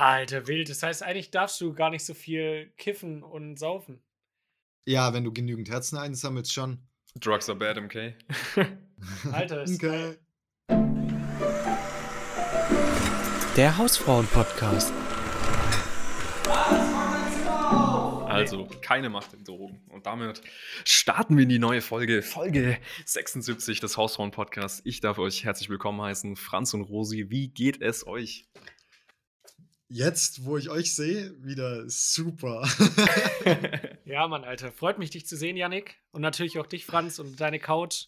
Alter, wild. Das heißt, eigentlich darfst du gar nicht so viel kiffen und saufen. Ja, wenn du genügend Herzen einsammelst, schon. Drugs are bad, MK. Alter, ist Okay. Der Hausfrauen-Podcast. Also, keine Macht in Drogen. Und damit starten wir in die neue Folge, Folge 76 des Hausfrauen-Podcasts. Ich darf euch herzlich willkommen heißen, Franz und Rosi. Wie geht es euch? Jetzt, wo ich euch sehe, wieder super. Ja, Mann, Alter. Freut mich, dich zu sehen, Yannick. Und natürlich auch dich, Franz. Und deine Couch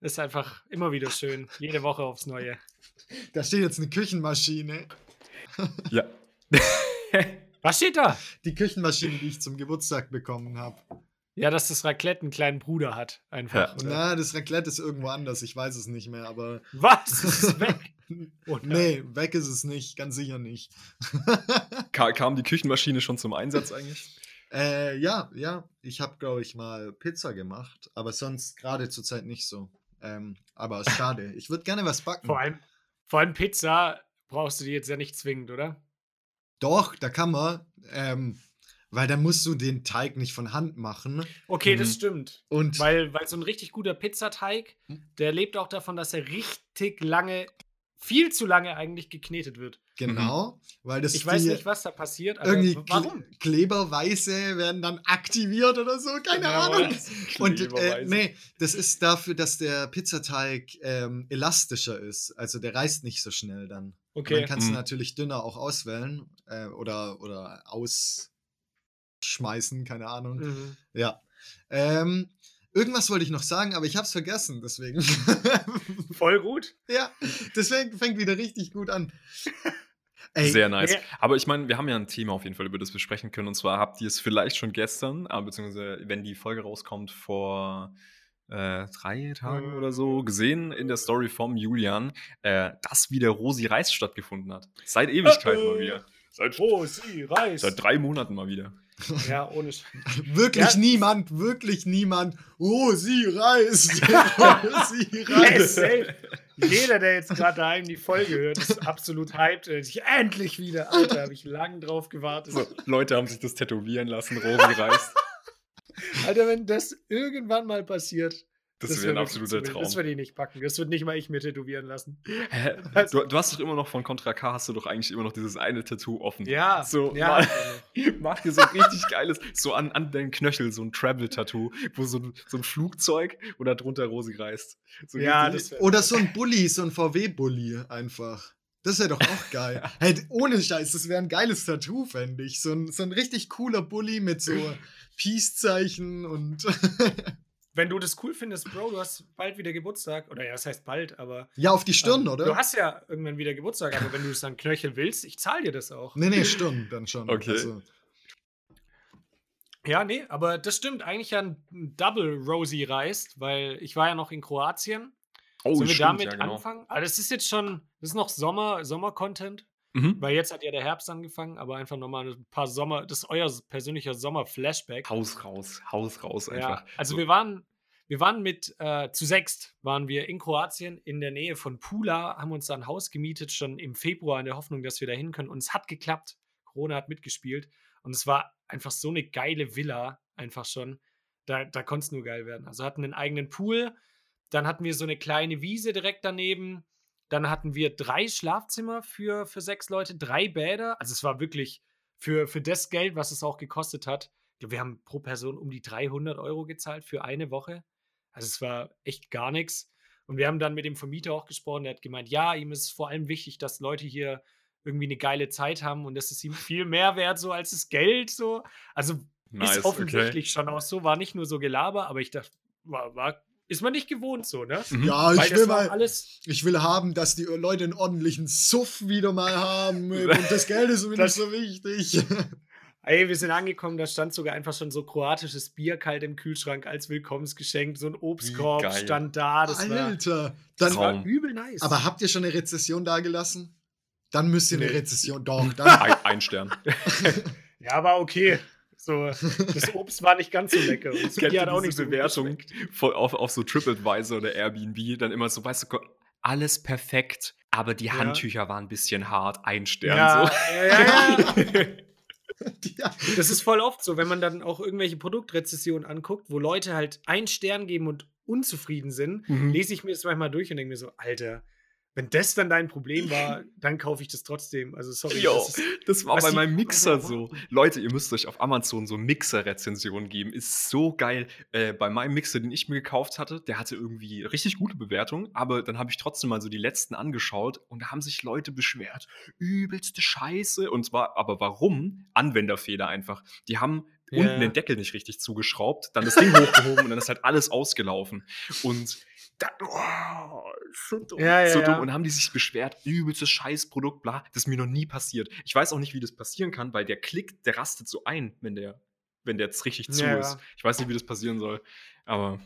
ist einfach immer wieder schön. Jede Woche aufs Neue. da steht jetzt eine Küchenmaschine. ja. Was steht da? Die Küchenmaschine, die ich zum Geburtstag bekommen habe. Ja, dass das Raclette einen kleinen Bruder hat. Einfach. Ja. Na, das Raclette ist irgendwo anders, ich weiß es nicht mehr, aber. Was? Es ist weg. Oder? Nee, weg ist es nicht, ganz sicher nicht. Ka kam die Küchenmaschine schon zum Einsatz eigentlich? äh, ja, ja, ich habe, glaube ich, mal Pizza gemacht, aber sonst gerade zur Zeit nicht so. Ähm, aber ist schade. Ich würde gerne was backen. Vor allem, vor allem Pizza brauchst du die jetzt ja nicht zwingend, oder? Doch, da kann man, ähm, weil dann musst du den Teig nicht von Hand machen. Okay, Mhm. das stimmt. Und Weil, weil so ein richtig guter Pizzateig, Hm. der lebt auch davon, dass er richtig lange, viel zu lange eigentlich geknetet wird. genau, weil das Ich weiß nicht, was da passiert, aber irgendwie warum? Kle Kleberweise werden dann aktiviert oder so, keine Ja, Ahnung. Und äh, nee, das ist dafür, dass der Pizzateig ähm, elastischer ist. Also der reißt nicht so schnell dann. Und Okay. Dann kannst Mhm. du natürlich dünner auch auswählen äh, oder, oder ausschmeißen, keine Ahnung. Mhm. Ja. Ähm, irgendwas wollte ich noch sagen, aber ich habe es vergessen, deswegen. Voll gut. ja, deswegen fängt wieder richtig gut an. Ey, Sehr nice. Ja. Aber ich meine, wir haben ja ein Thema auf jeden Fall, über das wir sprechen können. Und zwar habt ihr es vielleicht schon gestern, äh, beziehungsweise wenn die Folge rauskommt, vor äh, drei Tagen oder so, gesehen in der Story vom Julian, äh, dass wieder Rosi Reis stattgefunden hat. Seit Ewigkeiten Äh, mal wieder. Seit, sie reißt. seit drei Monaten mal wieder. Ja, ohne Sch Wirklich Ja. niemand, wirklich niemand. Oh, sie reist. oh, sie reist. safe. Jeder, der jetzt gerade daheim die Folge hört, ist absolut hyped. Ich, endlich wieder. Alter, habe ich lang drauf gewartet. So, Leute haben sich das tätowieren lassen, Rosi Reis. Alter, wenn das irgendwann mal passiert, Das, wär wäre ein absoluter. Traum. Das würde ich nicht packen. Das wird nicht mal ich mir tätowieren lassen. Hä? Was? Du, du hast doch immer noch von Contra K, hast du doch eigentlich immer noch dieses eine Tattoo offen. Ja, So, ja. mal- Mach dir so ein richtig geiles, so an, an deinen Knöchel, so ein Travel-Tattoo, wo so ein, so ein Flugzeug oder drunter Rosi reißt. So Ja, das Oder so ein Bulli, so ein VW-Bulli einfach. Das wäre doch auch geil. hey, ohne Scheiß, das wäre ein geiles Tattoo, fände ich. So ein, so ein richtig cooler Bulli mit so Peace-Zeichen und. Wenn du das cool findest, Bro, du hast bald wieder Geburtstag. Oder ja, das heißt bald, aber. ja, auf die Stirn, ähm, oder? Du hast ja irgendwann wieder Geburtstag, aber wenn du es dann Knöchel willst, ich zahle dir das auch. nee, nee, Stirn dann schon. Okay. Also, Ja, nee, aber das stimmt. Eigentlich ja ein Double Rosie reist, weil ich war ja noch in Kroatien. Oh, Sollen wir stimmt, damit ja, genau. anfangen? Aber das ist jetzt schon, das ist noch Sommer, Sommer-Content, Mhm. weil jetzt hat ja der Herbst angefangen, aber einfach nochmal ein paar Sommer, das ist euer persönlicher Sommer-Flashback. Haus raus, Haus raus Ja, einfach. also so, wir waren, wir waren mit, äh, zu sechst waren wir in Kroatien in der Nähe von Pula, haben uns da ein Haus gemietet, schon im Februar in der Hoffnung, dass wir da hin können. Und es hat geklappt. Corona hat mitgespielt. Und es war einfach so eine geile Villa, einfach schon. Da, da konnte es nur geil werden. Also hatten einen eigenen Pool, dann hatten wir so eine kleine Wiese direkt daneben. Dann hatten wir drei Schlafzimmer für, für sechs Leute, drei Bäder. Also es war wirklich für, für das Geld, was es auch gekostet hat. Wir haben pro Person um die 300 Euro gezahlt für eine Woche. Also es war echt gar nichts. Und wir haben dann mit dem Vermieter auch gesprochen. Der hat gemeint, ja, ihm ist vor allem wichtig, dass Leute hier irgendwie eine geile Zeit haben und das ist ihm viel mehr wert so als das Geld so. Also nice, ist offensichtlich schon auch so, war nicht nur so Gelaber, aber ich dachte, war, war ist man nicht gewohnt so, ne? Mhm. ja, Weil ich das will war mal. alles Ich will haben, dass die Leute einen ordentlichen Suff wieder mal haben. Und das Geld ist mir nicht Das- so wichtig. Ey, wir sind angekommen, da stand sogar einfach schon so kroatisches Bier kalt im Kühlschrank als Willkommensgeschenk. So ein Obstkorb stand da. Das war, Alter. das Dann, war Traum. übel nice. aber habt ihr schon eine Rezession dagelassen? Dann müsst ihr eine Nee. Rezession. Doch, dann. Ein, ein Stern. ja, aber okay. So, das Obst war nicht ganz so lecker. Das Kennt hat auch nicht so Bewertung voll auf, auf so TripAdvisor oder Airbnb dann immer so, weißt du, alles perfekt, aber die Ja. Handtücher waren ein bisschen hart, ein Stern. Ja, So. ja, ja, ja. Ja. Das ist voll oft so, wenn man dann auch irgendwelche Produktrezessionen anguckt, wo Leute halt einen Stern geben und unzufrieden sind, Mhm. lese ich mir das manchmal durch und denke mir so, Alter, wenn das dann dein Problem war, dann kaufe ich das trotzdem. Also sorry. Jo, das ist, das war bei die- meinem Mixer so. Leute, ihr müsst euch auf Amazon so Mixer-Rezensionen geben. Ist so geil. Äh, bei meinem Mixer, den ich mir gekauft hatte, der hatte irgendwie richtig gute Bewertungen, aber dann habe ich trotzdem mal so die letzten angeschaut und da haben sich Leute beschwert. Übelste Scheiße. Und zwar, aber warum? Anwenderfehler einfach. Die haben Ja. unten den Deckel nicht richtig zugeschraubt, dann das Ding hochgehoben und dann ist halt alles ausgelaufen. Und dann, oh, so dumm, Ja, so dumm. Und haben die sich beschwert, übelstes Scheißprodukt, bla. Das ist mir noch nie passiert. Ich weiß auch nicht, wie das passieren kann, weil der Klick, der rastet so ein, wenn der, wenn der jetzt richtig zu ist. Ich weiß nicht, wie das passieren soll. Aber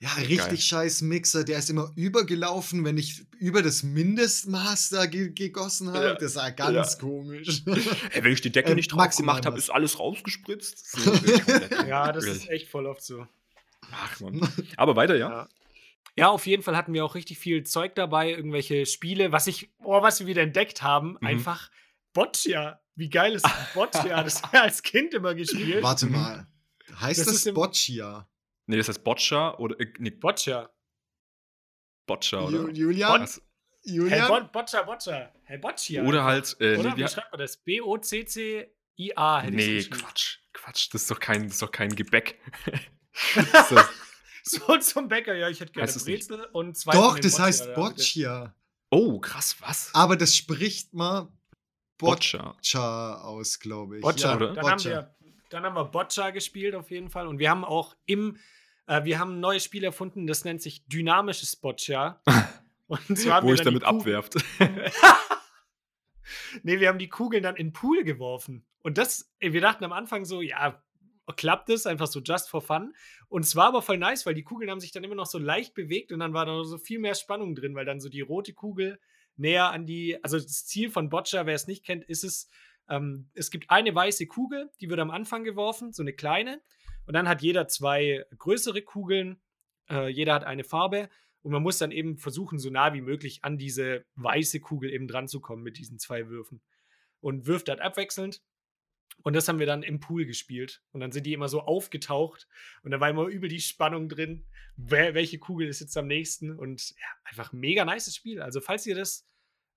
Ja, richtig Geil. scheiß Mixer. Der ist immer übergelaufen, wenn ich über das Mindestmaß da ge gegossen habe. Ja. Das war ganz komisch. ey, wenn ich die Decke Ähm, nicht drauf gemacht habe, ist alles rausgespritzt. So. Ja, das ist echt voll oft so. Ach man. Aber weiter, ja. Ja. Ja, auf jeden Fall hatten wir auch richtig viel Zeug dabei, irgendwelche Spiele, was ich, oh, was wir wieder entdeckt haben, Mhm. einfach Boccia. Wie geil ist Boccia? Das haben wir als Kind immer gespielt. Warte mal. Heißt Das das, Boccia? Nee, das heißt Boccia oder äh, nee, Boccia. Boccia, Ju oder? Julian? Was? Hey? Bo Boccia, Boccia. Hey, Boccia. Oder halt, äh, Oder? nee, Wie schreibt man das? B-O-C-C-I-A. hätte nee geschrieben. Quatsch, Quatsch, das ist doch kein, das ist doch kein Gebäck. doch, So zum Bäcker, ja, ich hätte gerne Heißt? Brezel und zwei Doch, das Boccia heißt. Boccia. oh, krass, was? Aber das spricht man Boccia. Boccia aus, glaube ich. Boccia, Ja, oder? Dann, haben Boccia. wir, dann haben wir Boccia gespielt auf jeden Fall. Und wir haben auch im, äh, wir haben ein neues Spiel erfunden, das nennt sich dynamisches Boccia. Und zwar Wo ich damit abwerft. nee, wir haben die Kugeln dann in den Pool geworfen. Und das, wir dachten am Anfang so, ja, klappt es, einfach so just for fun. Und es war aber voll nice, weil die Kugeln haben sich dann immer noch so leicht bewegt und dann war da so viel mehr Spannung drin, weil dann so die rote Kugel näher an die, also das Ziel von Boccia, wer es nicht kennt, ist es, ähm, es gibt eine weiße Kugel, die wird am Anfang geworfen, so eine kleine. Und dann hat jeder zwei größere Kugeln, äh, jeder hat eine Farbe. Und man muss dann eben versuchen, so nah wie möglich an diese weiße Kugel eben dran zu kommen mit diesen zwei Würfen. Und wirft dann abwechselnd. Und das haben wir dann im Pool gespielt. Und dann sind die immer so aufgetaucht. Und da war immer übel die Spannung drin. Wer, welche Kugel ist jetzt am nächsten? Und ja, einfach ein mega nices Spiel. Also, falls ihr das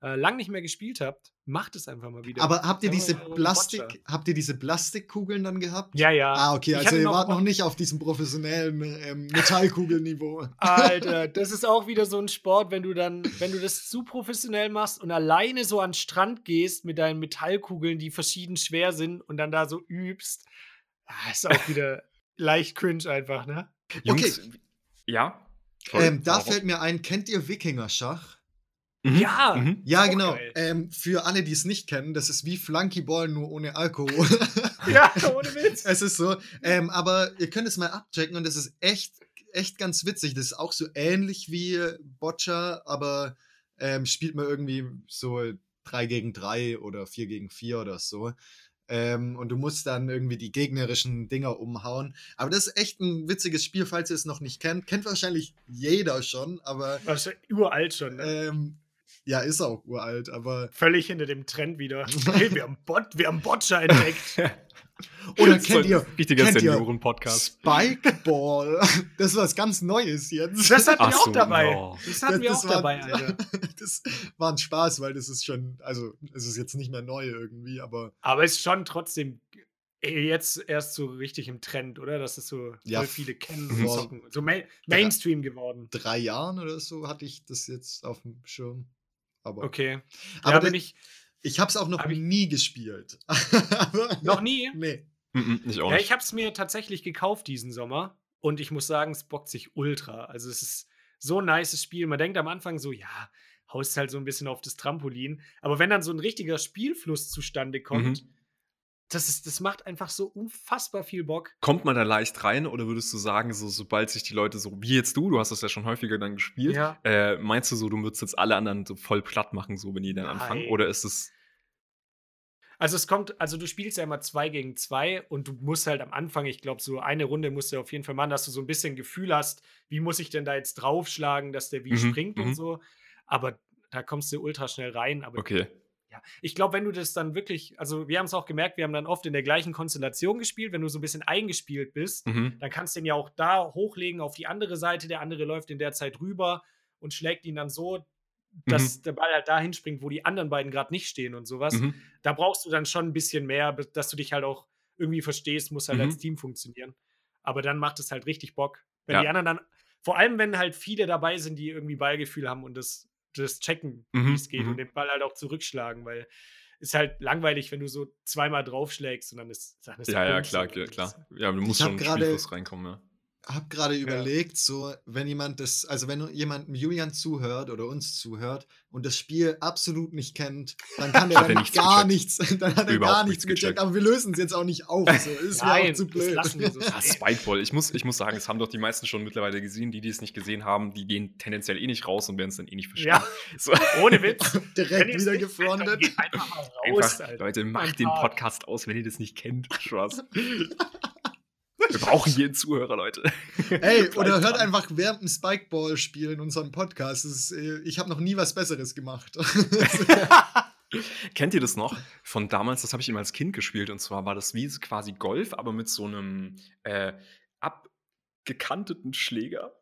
äh, lang nicht mehr gespielt habt, macht es einfach mal wieder. Aber habt ihr diese Plastik, habt ihr diese Plastikkugeln dann gehabt? Ja, ja. Ah, okay, Ich also ihr noch- wart noch nicht auf diesem professionellen ähm, Metallkugelniveau. Alter, das ist auch wieder so ein Sport, wenn du dann, wenn du das zu professionell machst und alleine so an den Strand gehst mit deinen Metallkugeln, die verschieden schwer sind und dann da so übst. Ah, ist auch wieder leicht cringe einfach, ne? Jungs, ja? Ähm, da fällt mir ein, kennt ihr Wikinger-Schach? Mhm. Ja. Mhm. Ja, Auch genau. Ähm, für alle, die es nicht kennen, das ist wie Flunkyball, nur ohne Alkohol. Ja, ohne Witz. es ist so. Ähm, aber ihr könnt es mal abchecken und das ist echt, echt ganz witzig. Das ist auch so ähnlich wie Boccia, aber ähm, spielt man irgendwie so 3 gegen 3 oder 4 gegen 4 oder so. Ähm, und du musst dann irgendwie die gegnerischen Dinger umhauen. Aber das ist echt ein witziges Spiel, falls ihr es noch nicht kennt. Kennt wahrscheinlich jeder schon, aber Das ist ja uralt schon, ne? ähm, ja, ist auch uralt, aber. Völlig hinter dem Trend wieder. Hey, wir haben, Bot, wir haben Boccia entdeckt. Oder Das kennt ihr, Richtiger kennt ihr Senioren-Podcast. Spikeball? Das ist was ganz Neues jetzt. Das hatten Ach wir auch so, dabei. no. Das hatten wir auch war, dabei, Alter. Das war ein Spaß, weil das ist schon, also es ist jetzt nicht mehr neu irgendwie, aber Aber ist schon trotzdem jetzt erst so richtig im Trend, oder? Dass es so Ja, viele kennen und zocken. So Ma Mainstream geworden. drei Jahren oder so hatte ich das jetzt auf dem Schirm. Aber, Okay. aber da- bin ich ich habe es auch noch Hab ich- nie gespielt. noch nie. Nee. Mhm, ich auch Ja, nicht. ich habe es mir tatsächlich gekauft diesen Sommer und ich muss sagen, es bockt sich ultra. Also es ist so ein nices Spiel. Man denkt am Anfang so, ja, haust halt so ein bisschen auf das Trampolin. Aber wenn dann so ein richtiger Spielfluss zustande kommt, Mhm. Das, ist, das macht einfach so unfassbar viel Bock. Kommt man da leicht rein oder würdest du sagen, so, sobald sich die Leute so, wie jetzt du, du hast das ja schon häufiger dann gespielt, Ja. äh, meinst du so, du würdest jetzt alle anderen so voll platt machen, so wenn die dann anfangen? Nein. Oder ist es. Also es kommt, also du spielst ja immer zwei gegen zwei und du musst halt am Anfang, ich glaube, so eine Runde musst du auf jeden Fall machen, dass du so ein bisschen Gefühl hast, wie muss ich denn da jetzt draufschlagen, dass der wie Mhm, springt mhm. und so. Aber da kommst du ultra schnell rein. Aber Okay. Ja, ich glaube, wenn du das dann wirklich, also wir haben es auch gemerkt, wir haben dann oft in der gleichen Konstellation gespielt, wenn du so ein bisschen eingespielt bist, Mhm. dann kannst du ihn ja auch da hochlegen auf die andere Seite, der andere läuft in der Zeit rüber und schlägt ihn dann so, dass der Ball halt dahin springt, wo die anderen beiden gerade nicht stehen und sowas. Mhm. Da brauchst du dann schon ein bisschen mehr, dass du dich halt auch irgendwie verstehst, muss halt Mhm. als Team funktionieren. Aber dann macht es halt richtig Bock. Wenn Ja. die anderen dann, vor allem wenn halt viele dabei sind, die irgendwie Ballgefühl haben und das, das checken, Mhm, wie es geht mhm. und den Ball halt auch zurückschlagen, weil ist halt langweilig, wenn du so zweimal draufschlägst und dann ist, dann ist Ja, ja, klar, klar, klar. Ja, du musst schon gerade- Spielfluss reinkommen, ja. Hab gerade überlegt, so, wenn jemand das, also wenn jemand Julian zuhört oder uns zuhört und das Spiel absolut nicht kennt, dann kann der Hat er dann nichts gar gecheckt. nichts, dann hat er gar nichts gecheckt. gecheckt. Aber wir lösen es jetzt auch nicht auf. So. Ist mir Nein, auch zu das blöd. lassen wir so Ja, stehen. Spikeball. Ich muss, ich muss sagen, es haben doch die meisten schon mittlerweile gesehen. Die, die es nicht gesehen haben, die gehen tendenziell eh nicht raus und werden es dann eh nicht verstehen. Ja, So. ohne Witz. Direkt wieder gefrontet. Einfach mal raus, Einfach. Leute, macht den. Podcast aus, wenn ihr das nicht kennt. Spaß. Wir brauchen jeden Zuhörer, Leute. Ey, oder hört einfach während dem Spikeball-Spiel unseren Podcast. Das ist, äh, ich habe noch nie was Besseres gemacht. Kennt ihr das noch? Von damals, das habe ich immer als Kind gespielt. Und zwar war das wie quasi Golf, aber mit so einem äh, abgekanteten Schläger.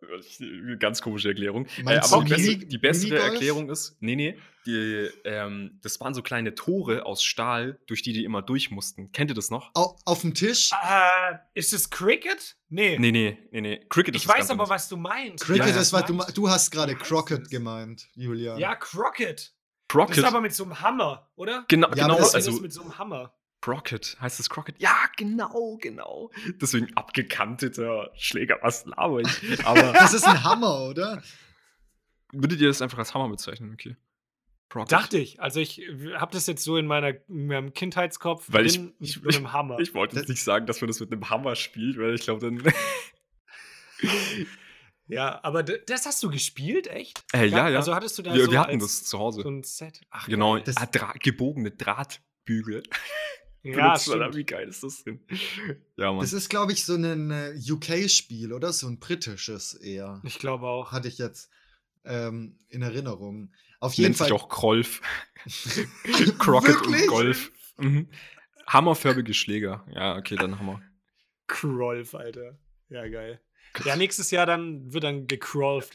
Ganz komische Erklärung. Äh, aber die, beste, die bessere Minigolf? Erklärung ist, nee, nee, die, ähm, das waren so kleine Tore aus Stahl, durch die die immer durch mussten. Kennt ihr das noch? Au, auf dem Tisch. Äh, ist es Cricket? Nee. Nee, nee, nee, nee. Cricket ist ich weiß aber, was du meinst. Cricket Ja, ja. ist, was du, du hast gerade Crockett das? gemeint, Julian. Ja, Crockett. Das Crockett. ist aber mit so einem Hammer, oder? genau, Ja, genau, das- Das also mit so einem Hammer. Crockett. Heißt es Crockett? Ja, genau, genau. Deswegen abgekanteter Schläger. Was laber ich? Aber Das ist ein Hammer, oder? würdet ihr das einfach als Hammer bezeichnen? Okay. Crockett. Dachte ich. Also ich habe das jetzt so in, meiner, in meinem Kindheitskopf Weil ich- ich- mit einem Hammer. Ich wollte jetzt nicht sagen, dass man das mit einem Hammer spielt, weil ich glaube, dann. ja, aber das hast du gespielt, echt? Äh, ja, ja. Also hattest du da wir, so wir hatten als das zu Hause. so ein Set? Ach, genau. Das- ah, Dra gebogene Drahtbügel. Ja, stimmt. Wie geil ist das denn? Ja, Mann. Das ist, glaube ich, so ein äh, UK-Spiel, oder? So ein britisches eher. Ich glaube auch. Hatte ich jetzt ähm, in Erinnerung. Auf jeden Nennt Fall. sich auch Krolf. Crockett Wirklich? und Golf. Mhm. Hammerförmige Schläger. Ja, okay, dann Hammer. Krolf, Alter. Ja, geil. Ja, nächstes Jahr dann wird dann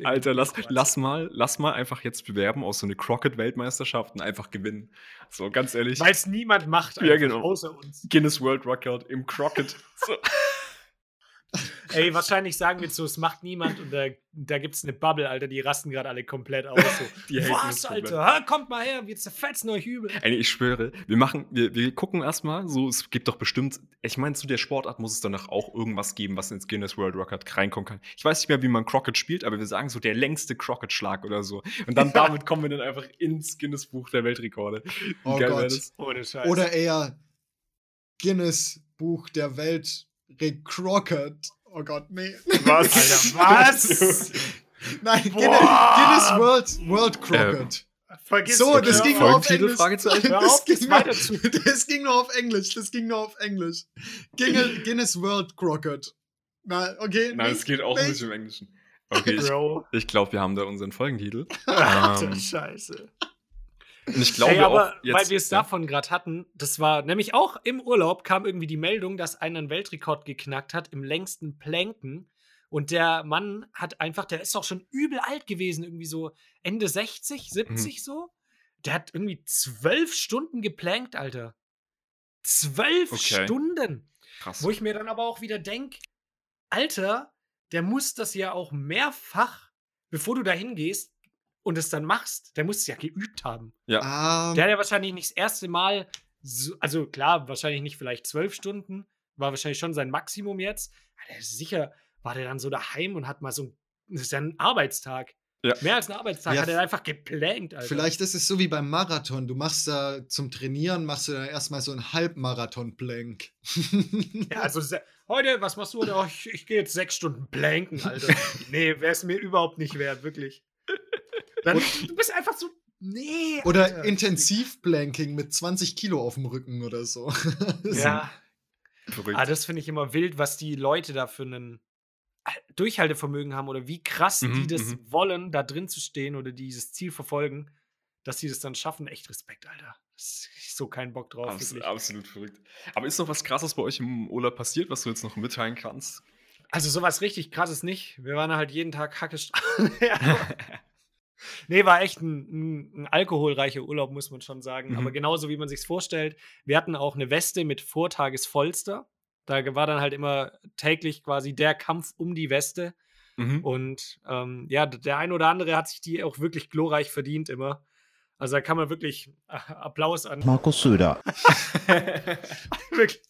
in Alter, lass, lass mal, lass mal einfach jetzt bewerben auf so eine Crockett-Weltmeisterschaft und einfach gewinnen. So, ganz ehrlich. Weil es niemand macht, Ja, genau. außer uns. Guinness World Record im Crockett. So. Ey, wahrscheinlich sagen wir so, es macht niemand und da, da gibt es eine Bubble, Alter, die rasten gerade alle komplett aus. So. Was. Alter? Ha, kommt mal her, wir zerfetzen euch übel. Ey, ich schwöre, wir machen, wir, wir gucken erstmal, so, es gibt doch bestimmt, ich meine, zu der Sportart muss es danach auch irgendwas geben, was ins Guinness World Record reinkommen kann. Ich weiß nicht mehr, wie man Crockett spielt, aber wir sagen so der längste Crockett-Schlag oder so. Und dann damit kommen wir dann einfach ins Guinness Buch der Weltrekorde. Wie Oh Gott. Ohne Scheiß. Oder eher Guinness Buch der Welt Crockett. Oh Gott, nee. Was? Alter, was? Nein. Guinness, Guinness World, World Crockett. Vergiss so, das hör ging nur auf Englisch. Das das ging, nur, weiter zu- das ging nur auf Englisch. Das ging nur auf Englisch. Guinness, Guinness World Crockett. Na, okay. Nein, nicht, es geht auch ein nicht. bisschen im Englischen. Okay, ich, ich glaube, wir haben da unseren Folgentitel. Alter, Ähm, Scheiße. Und ich glaube Ey, aber auch jetzt, weil wir es ja. davon gerade hatten, das war nämlich auch im Urlaub kam irgendwie die Meldung, dass einer einen Weltrekord geknackt hat im längsten Planken. Und der Mann hat einfach, der ist auch schon übel alt gewesen, irgendwie so Ende 60, 70 Mhm. so. Der hat irgendwie zwölf Stunden geplankt, Alter. Zwölf Okay. Stunden. Krass. Wo ich mir dann aber auch wieder denke, Alter, der muss das ja auch mehrfach, bevor du da hingehst und es dann machst, der muss es ja geübt haben. Ah, Der hat ja wahrscheinlich nicht das erste Mal, so, also klar, wahrscheinlich nicht vielleicht zwölf Stunden, war wahrscheinlich schon sein Maximum jetzt. Aber der ist sicher, war der dann so daheim und hat mal so ein, das ist ja ein Arbeitstag. Ja. Mehr als ein Arbeitstag Ja, hat er einfach geplankt, Alter. Vielleicht ist es so wie beim Marathon. Du machst da zum Trainieren, machst du dann erstmal so einen Halbmarathon-Plank. Ja, also heute, was machst du heute? Oh, ich ich gehe jetzt sechs Stunden planken, Alter. nee, wäre es mir überhaupt nicht wert, wirklich. Dann, du bist einfach so, nee. Oder Alter. Intensivplanking mit 20 Kilo auf dem Rücken oder so. Ja, Verrückt. ah, das finde ich immer wild, was die Leute da für einen Durchhaltevermögen haben oder wie krass Mhm, die das mhm. wollen, da drin zu stehen oder dieses Ziel verfolgen. dass sie das dann schaffen, echt Respekt, Alter. Das ist so keinen Bock drauf. Abs wirklich. absolut verrückt. Aber ist noch was Krasses bei euch im Urlaub passiert, was du jetzt noch mitteilen kannst? Also sowas richtig krasses nicht. Wir waren halt jeden Tag hacke ja. Nee, war echt ein, ein, ein, alkoholreicher Urlaub, muss man schon sagen. Mhm. Aber genauso wie man sich vorstellt. Wir hatten auch eine Weste mit Vortagesvollster. Da war dann halt immer täglich quasi der Kampf um die Weste. Mhm. Und ähm, ja, der ein oder andere hat sich die auch wirklich glorreich verdient immer. Also da kann man wirklich äh, Applaus an. Markus Söder. wirklich.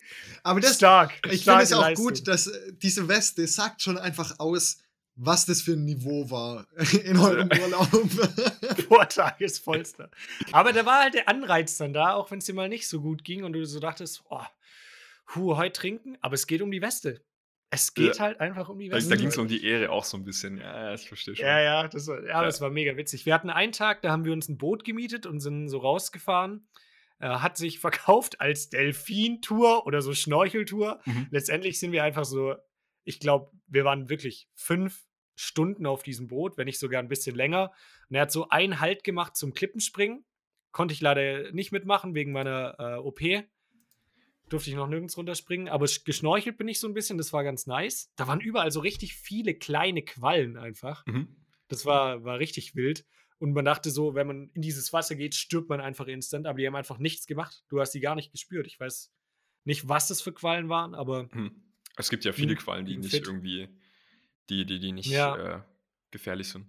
Aber das, stark. Ich finde es auch Leistung. gut, dass äh, diese Weste sagt schon einfach aus, was das für ein Niveau war in eurem Urlaub. Vortagesvollster. Aber da war halt der Anreiz dann da, auch wenn es dir mal nicht so gut ging und du so dachtest, oh, hu, heute trinken, aber es geht um die Weste. Es geht ja. halt einfach um die Weste. Da ging es um die Ehre auch so ein bisschen. Ja, ich verstehe schon. Ja, ja, das war, ja, das war mega witzig. Wir hatten einen Tag, da haben wir uns ein Boot gemietet und sind so rausgefahren. Äh, hat sich verkauft als Delfin-Tour oder so Schnorcheltour. Mhm. Letztendlich sind wir einfach so, ich glaube, wir waren wirklich fünf Stunden auf diesem Boot, wenn nicht sogar ein bisschen länger. Und er hat so einen Halt gemacht zum Klippenspringen. Konnte ich leider nicht mitmachen wegen meiner äh, OP durfte ich noch nirgends runterspringen, aber geschnorchelt bin ich so ein bisschen, das war ganz nice. Da waren überall so richtig viele kleine Quallen einfach. Mhm. Das war, war richtig wild. Und man dachte so, wenn man in dieses Wasser geht, stirbt man einfach instant, aber die haben einfach nichts gemacht. Du hast die gar nicht gespürt. Ich weiß nicht, was das für Quallen waren, aber. Mhm. Es gibt ja viele Quallen, die nicht fit. irgendwie, die, die, die nicht ja. äh, gefährlich sind.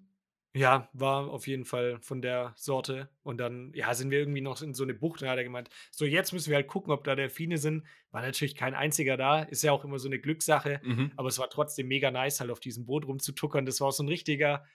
Ja, war auf jeden Fall von der Sorte. Und dann, ja, sind wir irgendwie noch in so eine Bucht. Da hat er gemeint, so jetzt müssen wir halt gucken, ob da Delfine sind. War natürlich kein einziger da. Ist ja auch immer so eine Glückssache. Mhm. Aber es war trotzdem mega nice, halt auf diesem Boot rumzutuckern. Das war auch so ein richtiger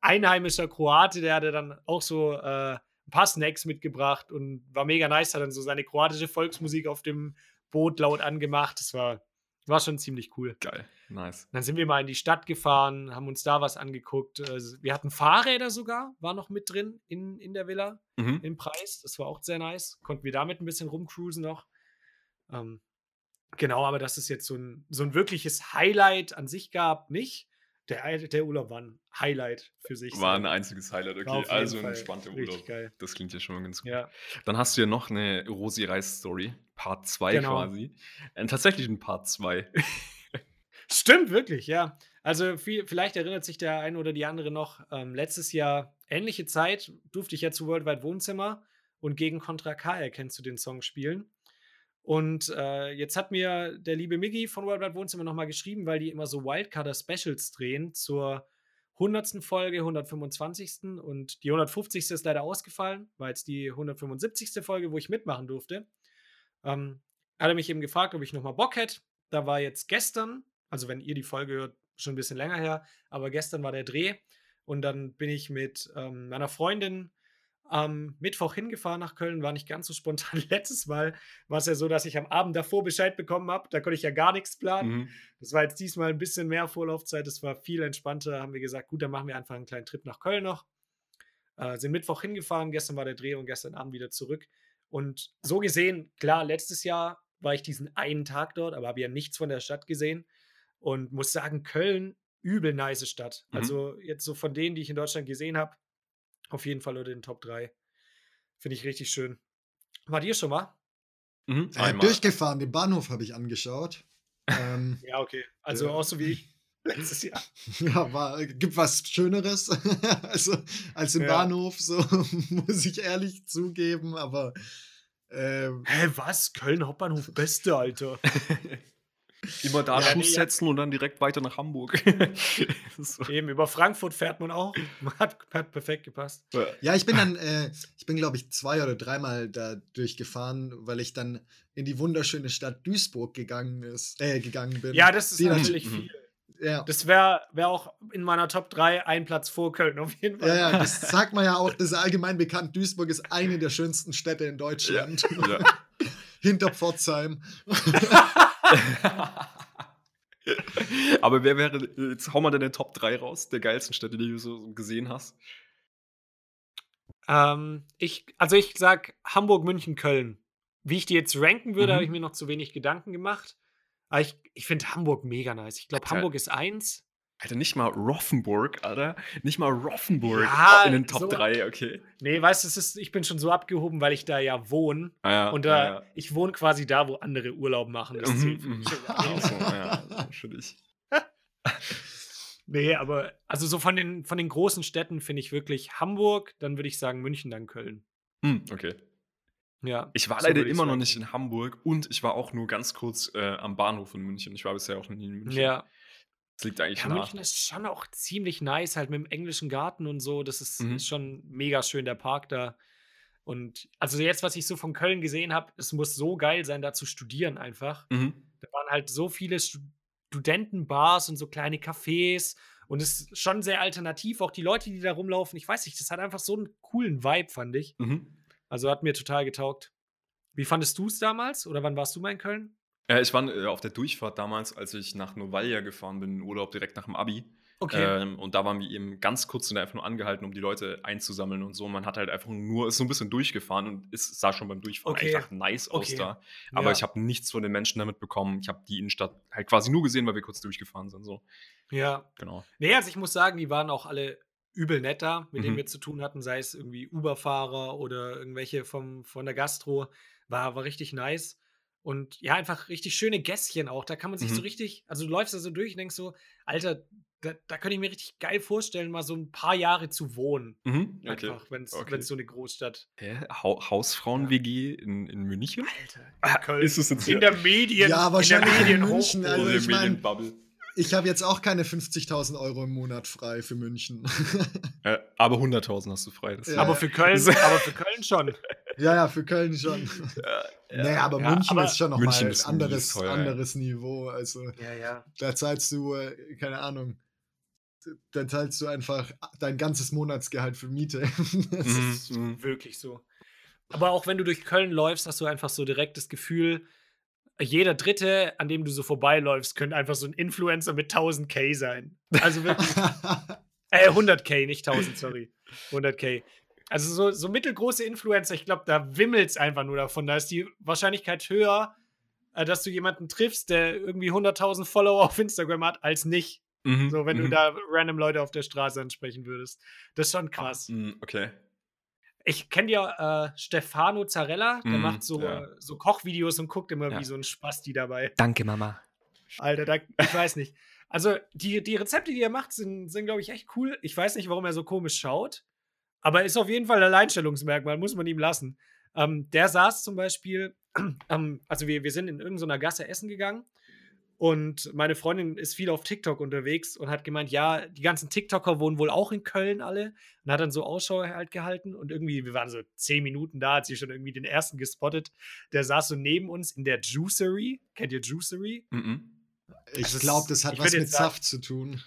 einheimischer Kroate. Der hatte dann auch so äh, ein paar Snacks mitgebracht und war mega nice. Hat dann so seine kroatische Volksmusik auf dem Boot laut angemacht. Das war, war schon ziemlich cool. Geil. Nice. Dann sind wir mal in die Stadt gefahren, haben uns da was angeguckt. Also, wir hatten Fahrräder sogar, war noch mit drin in, in der Villa mhm. im Preis. Das war auch sehr nice. Konnten wir damit ein bisschen rumcruisen noch. Ähm, genau, aber dass es jetzt so ein, so ein wirkliches Highlight an sich gab, nicht. Der, der Urlaub war ein Highlight für sich. War ein einziges Highlight, okay. Also ein entspannter Urlaub. Geil. Das klingt ja schon mal ganz gut. Ja. Dann hast du ja noch eine Rosi-Reis-Story, Part 2 genau. quasi. Äh, tatsächlich ein Part 2. Stimmt, wirklich, ja. Also viel, vielleicht erinnert sich der eine oder die andere noch, ähm, letztes Jahr, ähnliche Zeit, durfte ich ja zu Worldwide Wohnzimmer und gegen Contra K erkennst du den Song spielen. Und äh, jetzt hat mir der liebe Miggy von Worldwide Wohnzimmer nochmal geschrieben, weil die immer so Wildcarder Specials drehen zur 100. Folge, 125. Und die 150. ist leider ausgefallen, war jetzt die 175. Folge, wo ich mitmachen durfte. Ähm, hat er mich eben gefragt, ob ich nochmal Bock hätte. Da war jetzt gestern also wenn ihr die Folge hört, schon ein bisschen länger her. Aber gestern war der Dreh und dann bin ich mit ähm, meiner Freundin am Mittwoch hingefahren nach Köln, war nicht ganz so spontan. Letztes Mal war es ja so, dass ich am Abend davor Bescheid bekommen habe. Da konnte ich ja gar nichts planen. Mhm. Das war jetzt diesmal ein bisschen mehr Vorlaufzeit. Das war viel entspannter. Haben wir gesagt, gut, dann machen wir einfach einen kleinen Trip nach Köln noch. Äh, sind Mittwoch hingefahren. Gestern war der Dreh und gestern Abend wieder zurück. Und so gesehen, klar, letztes Jahr war ich diesen einen Tag dort, aber habe ja nichts von der Stadt gesehen. Und muss sagen, Köln, übel nice Stadt. Mhm. Also jetzt so von denen, die ich in Deutschland gesehen habe, auf jeden Fall unter den Top 3. Finde ich richtig schön. War dir schon mal? Mhm. Äh, durchgefahren, den Bahnhof habe ich angeschaut. ähm, ja, okay. Also ja. auch so wie ich letztes Jahr. Ja, war, gibt was Schöneres also, als im ja. Bahnhof, so muss ich ehrlich zugeben, aber. Ähm, Hä, was? Köln Hauptbahnhof, beste, Alter. Immer da ja, Schuss setzen und dann direkt weiter nach Hamburg. so. Eben, über Frankfurt fährt man auch. Hat, hat perfekt gepasst. Ja, ich bin dann, äh, ich bin, glaube ich, zwei oder dreimal da durchgefahren, weil ich dann in die wunderschöne Stadt Duisburg gegangen, ist, äh, gegangen bin. Ja, das ist die natürlich viel. Ja. Das wäre wär auch in meiner Top 3 ein Platz vor Köln auf jeden Fall. Ja, ja, das sagt man ja auch, das ist allgemein bekannt. Duisburg ist eine der schönsten Städte in Deutschland. Ja. ja. Hinter Pforzheim. Aber wer wäre, jetzt hau mal deine Top 3 raus, der geilsten Städte, die du so gesehen hast. Ähm, ich, also ich sag Hamburg, München, Köln. Wie ich die jetzt ranken würde, mhm. habe ich mir noch zu wenig Gedanken gemacht. Aber ich, ich finde Hamburg mega nice. Ich glaube, Hamburg ist eins. Alter, nicht mal Roffenburg, Alter. Nicht mal Roffenburg Ja, in den Top so- 3, okay. Nee, weißt du, ist, ich bin schon so abgehoben, weil ich da ja wohne. Ah, ja, Und da, ja, ich wohne quasi da, wo andere Urlaub machen. Das Mhm, schon. Ach so, ja, für dich. Nee, aber also so von den, von den großen Städten finde ich wirklich Hamburg, dann würde ich sagen München, dann Köln. Hm, okay. Ja. Ich war so leider immer noch nicht in Hamburg und ich war auch nur ganz kurz äh, am Bahnhof in München. Ich war bisher auch noch nie in München. Ja. Das liegt eigentlich ja, nah. München ist schon auch ziemlich nice, halt mit dem englischen Garten und so. Das ist, Mhm. ist schon mega schön, der Park da. Und also jetzt, was ich so von Köln gesehen habe, es muss so geil sein, da zu studieren einfach. Mhm. Da waren halt so viele Stu Studentenbars und so kleine Cafés und es ist schon sehr alternativ. Auch die Leute, die da rumlaufen, ich weiß nicht, das hat einfach so einen coolen Vibe, fand ich. Mhm. Also hat mir total getaugt. Wie fandest du es damals? Oder wann warst du mal in Köln? Äh, ich war äh, auf der Durchfahrt damals, als ich nach Novalia gefahren bin, in Urlaub direkt nach dem Abi. Ähm, und da waren wir eben ganz kurz und einfach nur angehalten, um die Leute einzusammeln und so. Man hat halt einfach nur, ist so ein bisschen durchgefahren und es sah schon beim Durchfahren Okay. einfach nice aus Okay. da. Aber Ja. ich habe nichts von den Menschen damit bekommen. Ich habe die Innenstadt halt quasi nur gesehen, weil wir kurz durchgefahren sind. So, Ja. genau. Nee, also ich muss sagen, die waren auch alle übel nett da, mit denen Mhm. wir zu tun hatten, sei es irgendwie Uber-Fahrer oder irgendwelche vom, von der Gastro. War, war richtig nice. Und ja, einfach richtig schöne Gässchen auch. Da kann man sich so Mhm. richtig, also du läufst da so durch und denkst so, Alter, da, da könnte ich mir richtig geil vorstellen, mal so ein paar Jahre zu wohnen. Mhm. Okay. Einfach, wenn es Okay. so eine Großstadt. Hä? Ha Hausfrauen-WG in, in München? Alter, Ah, in Köln. ist es jetzt in hier? der Medien. Ja, wahrscheinlich in der in Medien München, also mein- Medienbubble. Ich habe jetzt auch keine 50.000 Euro im Monat frei für München. Äh, aber 100.000 hast du frei. Das Ja. Aber für Köln, aber für Köln schon. ja, ja, für Köln schon. nee, aber Ja, München aber ist schon nochmal ein anderes, teuer, ja. anderes Niveau. Also Ja, ja. da zahlst du, äh, keine Ahnung, da zahlst du einfach dein ganzes Monatsgehalt für Miete. Das Mhm, ist. Wirklich so. Aber auch wenn du durch Köln läufst, hast du einfach so direkt das Gefühl, jeder Dritte, an dem du so vorbeiläufst, könnte einfach so ein Influencer mit 1000k sein. Also wirklich, äh, 100k, nicht 1000, sorry. 100k. Also so, so mittelgroße Influencer, ich glaube, da wimmelt es einfach nur davon. Da ist die Wahrscheinlichkeit höher, äh, dass du jemanden triffst, der irgendwie 100.000 Follower auf Instagram hat, als nicht. Mhm, So, wenn du mhm. da random Leute auf der Straße ansprechen würdest. Das ist schon krass. Mhm, Okay. Ich kenne ja äh, Stefano Zarella, der Mm, macht so, ja. so Kochvideos und guckt immer Ja. wie so ein Spasti dabei. Danke, Mama. Alter, da, ich weiß nicht. Also, die, die Rezepte, die er macht, sind, sind glaube ich, echt cool. Ich weiß nicht, warum er so komisch schaut, aber ist auf jeden Fall ein Alleinstellungsmerkmal, muss man ihm lassen. Ähm, der saß zum Beispiel, ähm, also wir, wir sind in irgendeiner Gasse essen gegangen und meine Freundin ist viel auf TikTok unterwegs und hat gemeint, ja, die ganzen TikToker wohnen wohl auch in Köln alle und hat dann so Ausschau halt gehalten und irgendwie, wir waren so zehn Minuten da, hat sie schon irgendwie den ersten gespottet. Der saß so neben uns in der Juicery. Kennt ihr Juicery? Mhm. ich Also es- glaube, das hat was mit sagen- Saft zu tun.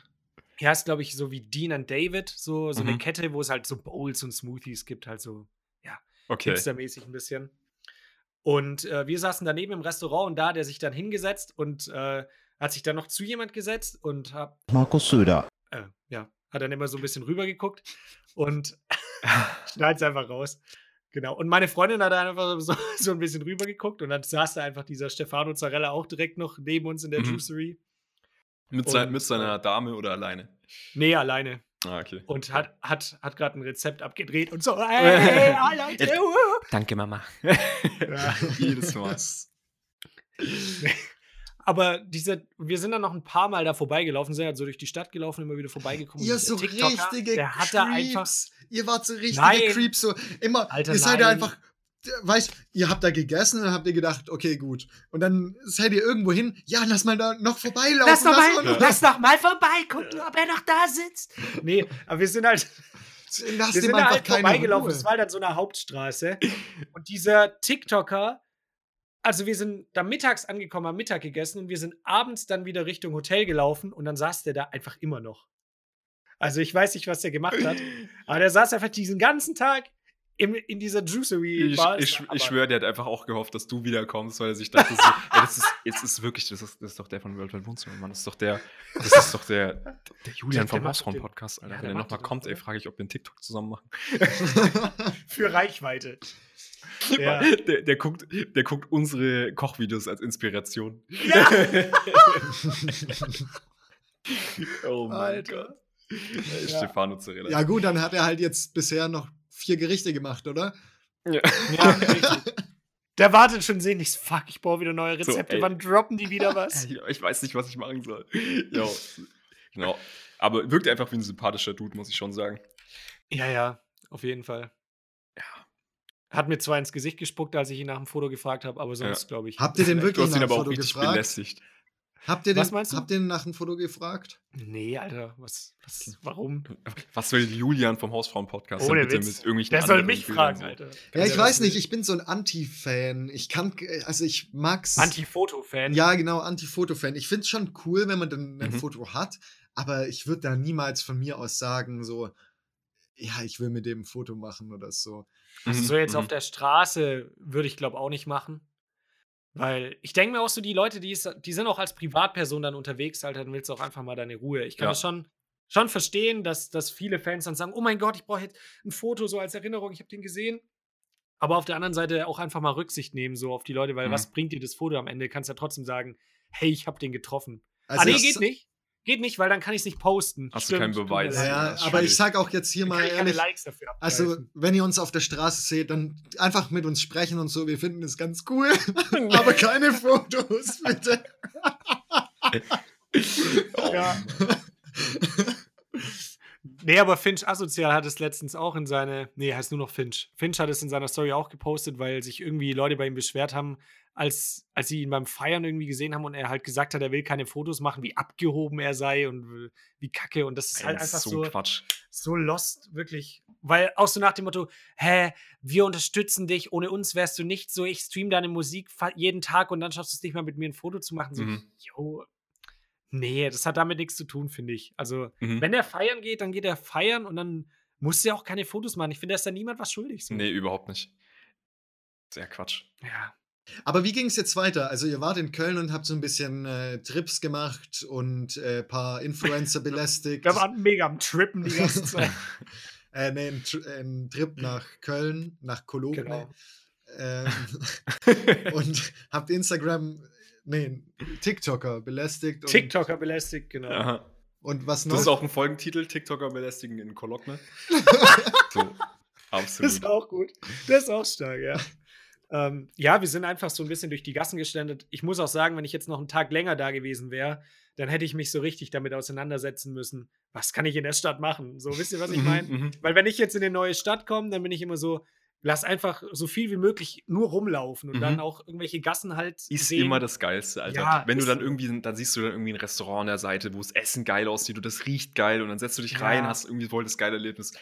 Ja, ist, glaube ich, so wie Dean and David, so, so eine Mhm. Kette, wo es halt so Bowls und Smoothies gibt, halt so Okay. hipstermäßig ein bisschen. Und äh, wir saßen daneben im Restaurant und da hat er sich dann hingesetzt und äh, hat sich dann noch zu jemand gesetzt und hab, Markus Söder. äh, ja, hat dann immer so ein bisschen rübergeguckt und schneid's einfach raus. Genau. Und meine Freundin hat dann einfach so, so ein bisschen rübergeguckt und dann saß da einfach dieser Stefano Zarella auch direkt noch neben uns in der Mhm. Juicery. Mit, sein, mit seiner Dame oder alleine? Nee, alleine. Ah, okay. Und hat, hat, hat gerade ein Rezept abgedreht und so, hey, uh. Danke, Mama. Ja. Jedes Mal. Aber diese, wir sind dann noch ein paar Mal da vorbeigelaufen, sind halt so durch die Stadt gelaufen, immer wieder vorbeigekommen. Ihr so TikToker, richtige der hat da einfach, Creeps. Ihr wart so richtige Nein. Creeps. So immer, Alter, ihr seid ja nein. einfach, weißt ihr habt da gegessen und habt ihr gedacht, okay, gut. Und dann seid ihr irgendwo hin, ja, lass mal da noch vorbeilaufen. lass doch mal, mal, lass doch mal vorbei, guck nur, ob er noch da sitzt. Nee, aber wir sind halt, lass wir sind da einfach halt vorbeigelaufen. Das war halt dann so eine Hauptstraße. Und dieser TikToker, also wir sind da mittags angekommen, am Mittag gegessen und wir sind abends dann wieder Richtung Hotel gelaufen und dann saß der da einfach immer noch. Also ich weiß nicht, was der gemacht hat, aber der saß einfach diesen ganzen Tag im, in dieser Juicery Ich, Bar. ich, Aber- ich schwöre, der hat einfach auch gehofft, dass du wiederkommst, weil er sich dachte, so, ey, das, ist, jetzt ist wirklich, das ist, das ist doch der von World Wide Wohnzimmer, Mann. Das ist doch der, das ist doch der, der Julian Der vom macht Hausfrauen den- Podcast, Alter. Ja, Wenn der er nochmal kommt, ey, frage ich, ob wir einen TikTok zusammen machen. für Reichweite. Ja. Der, der, guckt, der guckt unsere Kochvideos als Inspiration. Ja. Oh mein Alter. Gott. Äh, Ja. Stefano Zarella. Ja, gut, dann hat er halt jetzt bisher noch vier Gerichte gemacht, oder? Ja, richtig. Der wartet schon sehnlichst. Fuck, ich brauche wieder neue So, Rezepte. ey. Wann droppen die wieder was? Ich, weiß nicht, was ich machen soll. Jo. Genau. Aber wirkt einfach wie ein sympathischer Dude, muss ich schon sagen. Ja, ja, auf jeden Fall. Ja. Hat mir zwar ins Gesicht gespuckt, als ich ihn nach dem Foto gefragt habe, aber sonst Ja. glaube ich. Habt ihr den Du wirklich hast nach ihn dem aber auch Foto richtig gefragt? belästigt. Habt ihr, den, Was meinst du? habt ihr nach dem Foto gefragt? Nee, Alter, was, was, warum? Was will Julian vom Hausfrauen-Podcast denn bitte Witz. mit irgendwelchen Der soll mich Bildern fragen, so? Alter. Ja, Kann ich der weiß nicht, ich bin so ein Anti-Fan. Ich kann, also ich mag's. Anti-Foto-Fan. Ja, genau, Anti-Foto-Fan. Ich find's schon cool, wenn man dann ein Mhm. Foto hat, aber ich würde da niemals von mir aus sagen, so, ja, ich will mit dem ein Foto machen oder so. Also Mhm, so jetzt mhm. auf der Straße würde ich glaube auch nicht machen. Weil ich denke mir auch so, die Leute, die, ist, die sind auch als Privatperson dann unterwegs, Alter, dann willst du auch einfach mal deine Ruhe. Ich kann Ja. das schon, schon verstehen, dass, dass viele Fans dann sagen, oh mein Gott, ich brauche jetzt ein Foto so als Erinnerung, ich habe den gesehen. Aber auf der anderen Seite auch einfach mal Rücksicht nehmen so auf die Leute, weil Mhm. was bringt dir das Foto am Ende? Kannst ja trotzdem sagen, hey, ich habe den getroffen. Also ah nee, geht nicht. Geht nicht, weil dann kann ich es nicht posten. Hast du keinen Beweis. Ja, Ja, aber ich schwierig. sag auch jetzt hier Dann mal kann ich keine ehrlich, Likes dafür also wenn ihr uns auf der Straße seht, dann einfach mit uns sprechen und so, wir finden es ganz cool, aber keine Fotos, bitte. Oh, Ja. Nee, aber Finch Asozial hat es letztens auch in seine, nee, heißt nur noch Finch. Finch hat es in seiner Story auch gepostet, weil sich irgendwie Leute bei ihm beschwert haben, als, als sie ihn beim Feiern irgendwie gesehen haben und er halt gesagt hat, er will keine Fotos machen, wie abgehoben er sei und wie kacke. Und das ist halt einfach so so, Quatsch. so lost, wirklich. Weil auch so nach dem Motto, hä, wir unterstützen dich, ohne uns wärst du nicht so, ich stream deine Musik jeden Tag und dann schaffst du es nicht mal mit mir ein Foto zu machen. So, Mhm. yo, nee, das hat damit nichts zu tun, finde ich. Also, Mhm. wenn der feiern geht, dann geht er feiern und dann muss er auch keine Fotos machen. Ich finde, da ist da niemand was schuldig. So. Nee, überhaupt nicht. Sehr Quatsch. Ja. Aber wie ging es jetzt weiter? Also ihr wart in Köln und habt so ein bisschen äh, Trips gemacht und äh, paar Influencer belästigt. Wir waren mega am Trippen die ganze Zeit. äh, nee, ein, ein Trip nach Köln, nach Cologne. Genau. Ähm, und habt Instagram, nee, TikToker belästigt. Und, TikToker belästigt, genau. Aha. Und was noch? Das ist auch ein Folgentitel, TikToker belästigen in Cologne. so, Das absolut. ist auch gut. Das ist auch stark, ja. ähm, ja, wir sind einfach so ein bisschen durch die Gassen geständert. Ich muss auch sagen, wenn ich jetzt noch einen Tag länger da gewesen wäre, dann hätte ich mich so richtig damit auseinandersetzen müssen. Was kann ich in der Stadt machen? So, wisst ihr, was ich Mhm, meine? mhm. Weil wenn ich jetzt in eine neue Stadt komme, dann bin ich immer so, lass einfach so viel wie möglich nur rumlaufen und Mhm. dann auch irgendwelche Gassen halt Ist sehen. immer das Geilste, Alter. Ja, Wenn du dann irgendwie, dann siehst du dann irgendwie ein Restaurant an der Seite, wo das Essen geil aussieht und das riecht geil und dann setzt du dich rein, Ja. hast irgendwie voll das geile Erlebnis.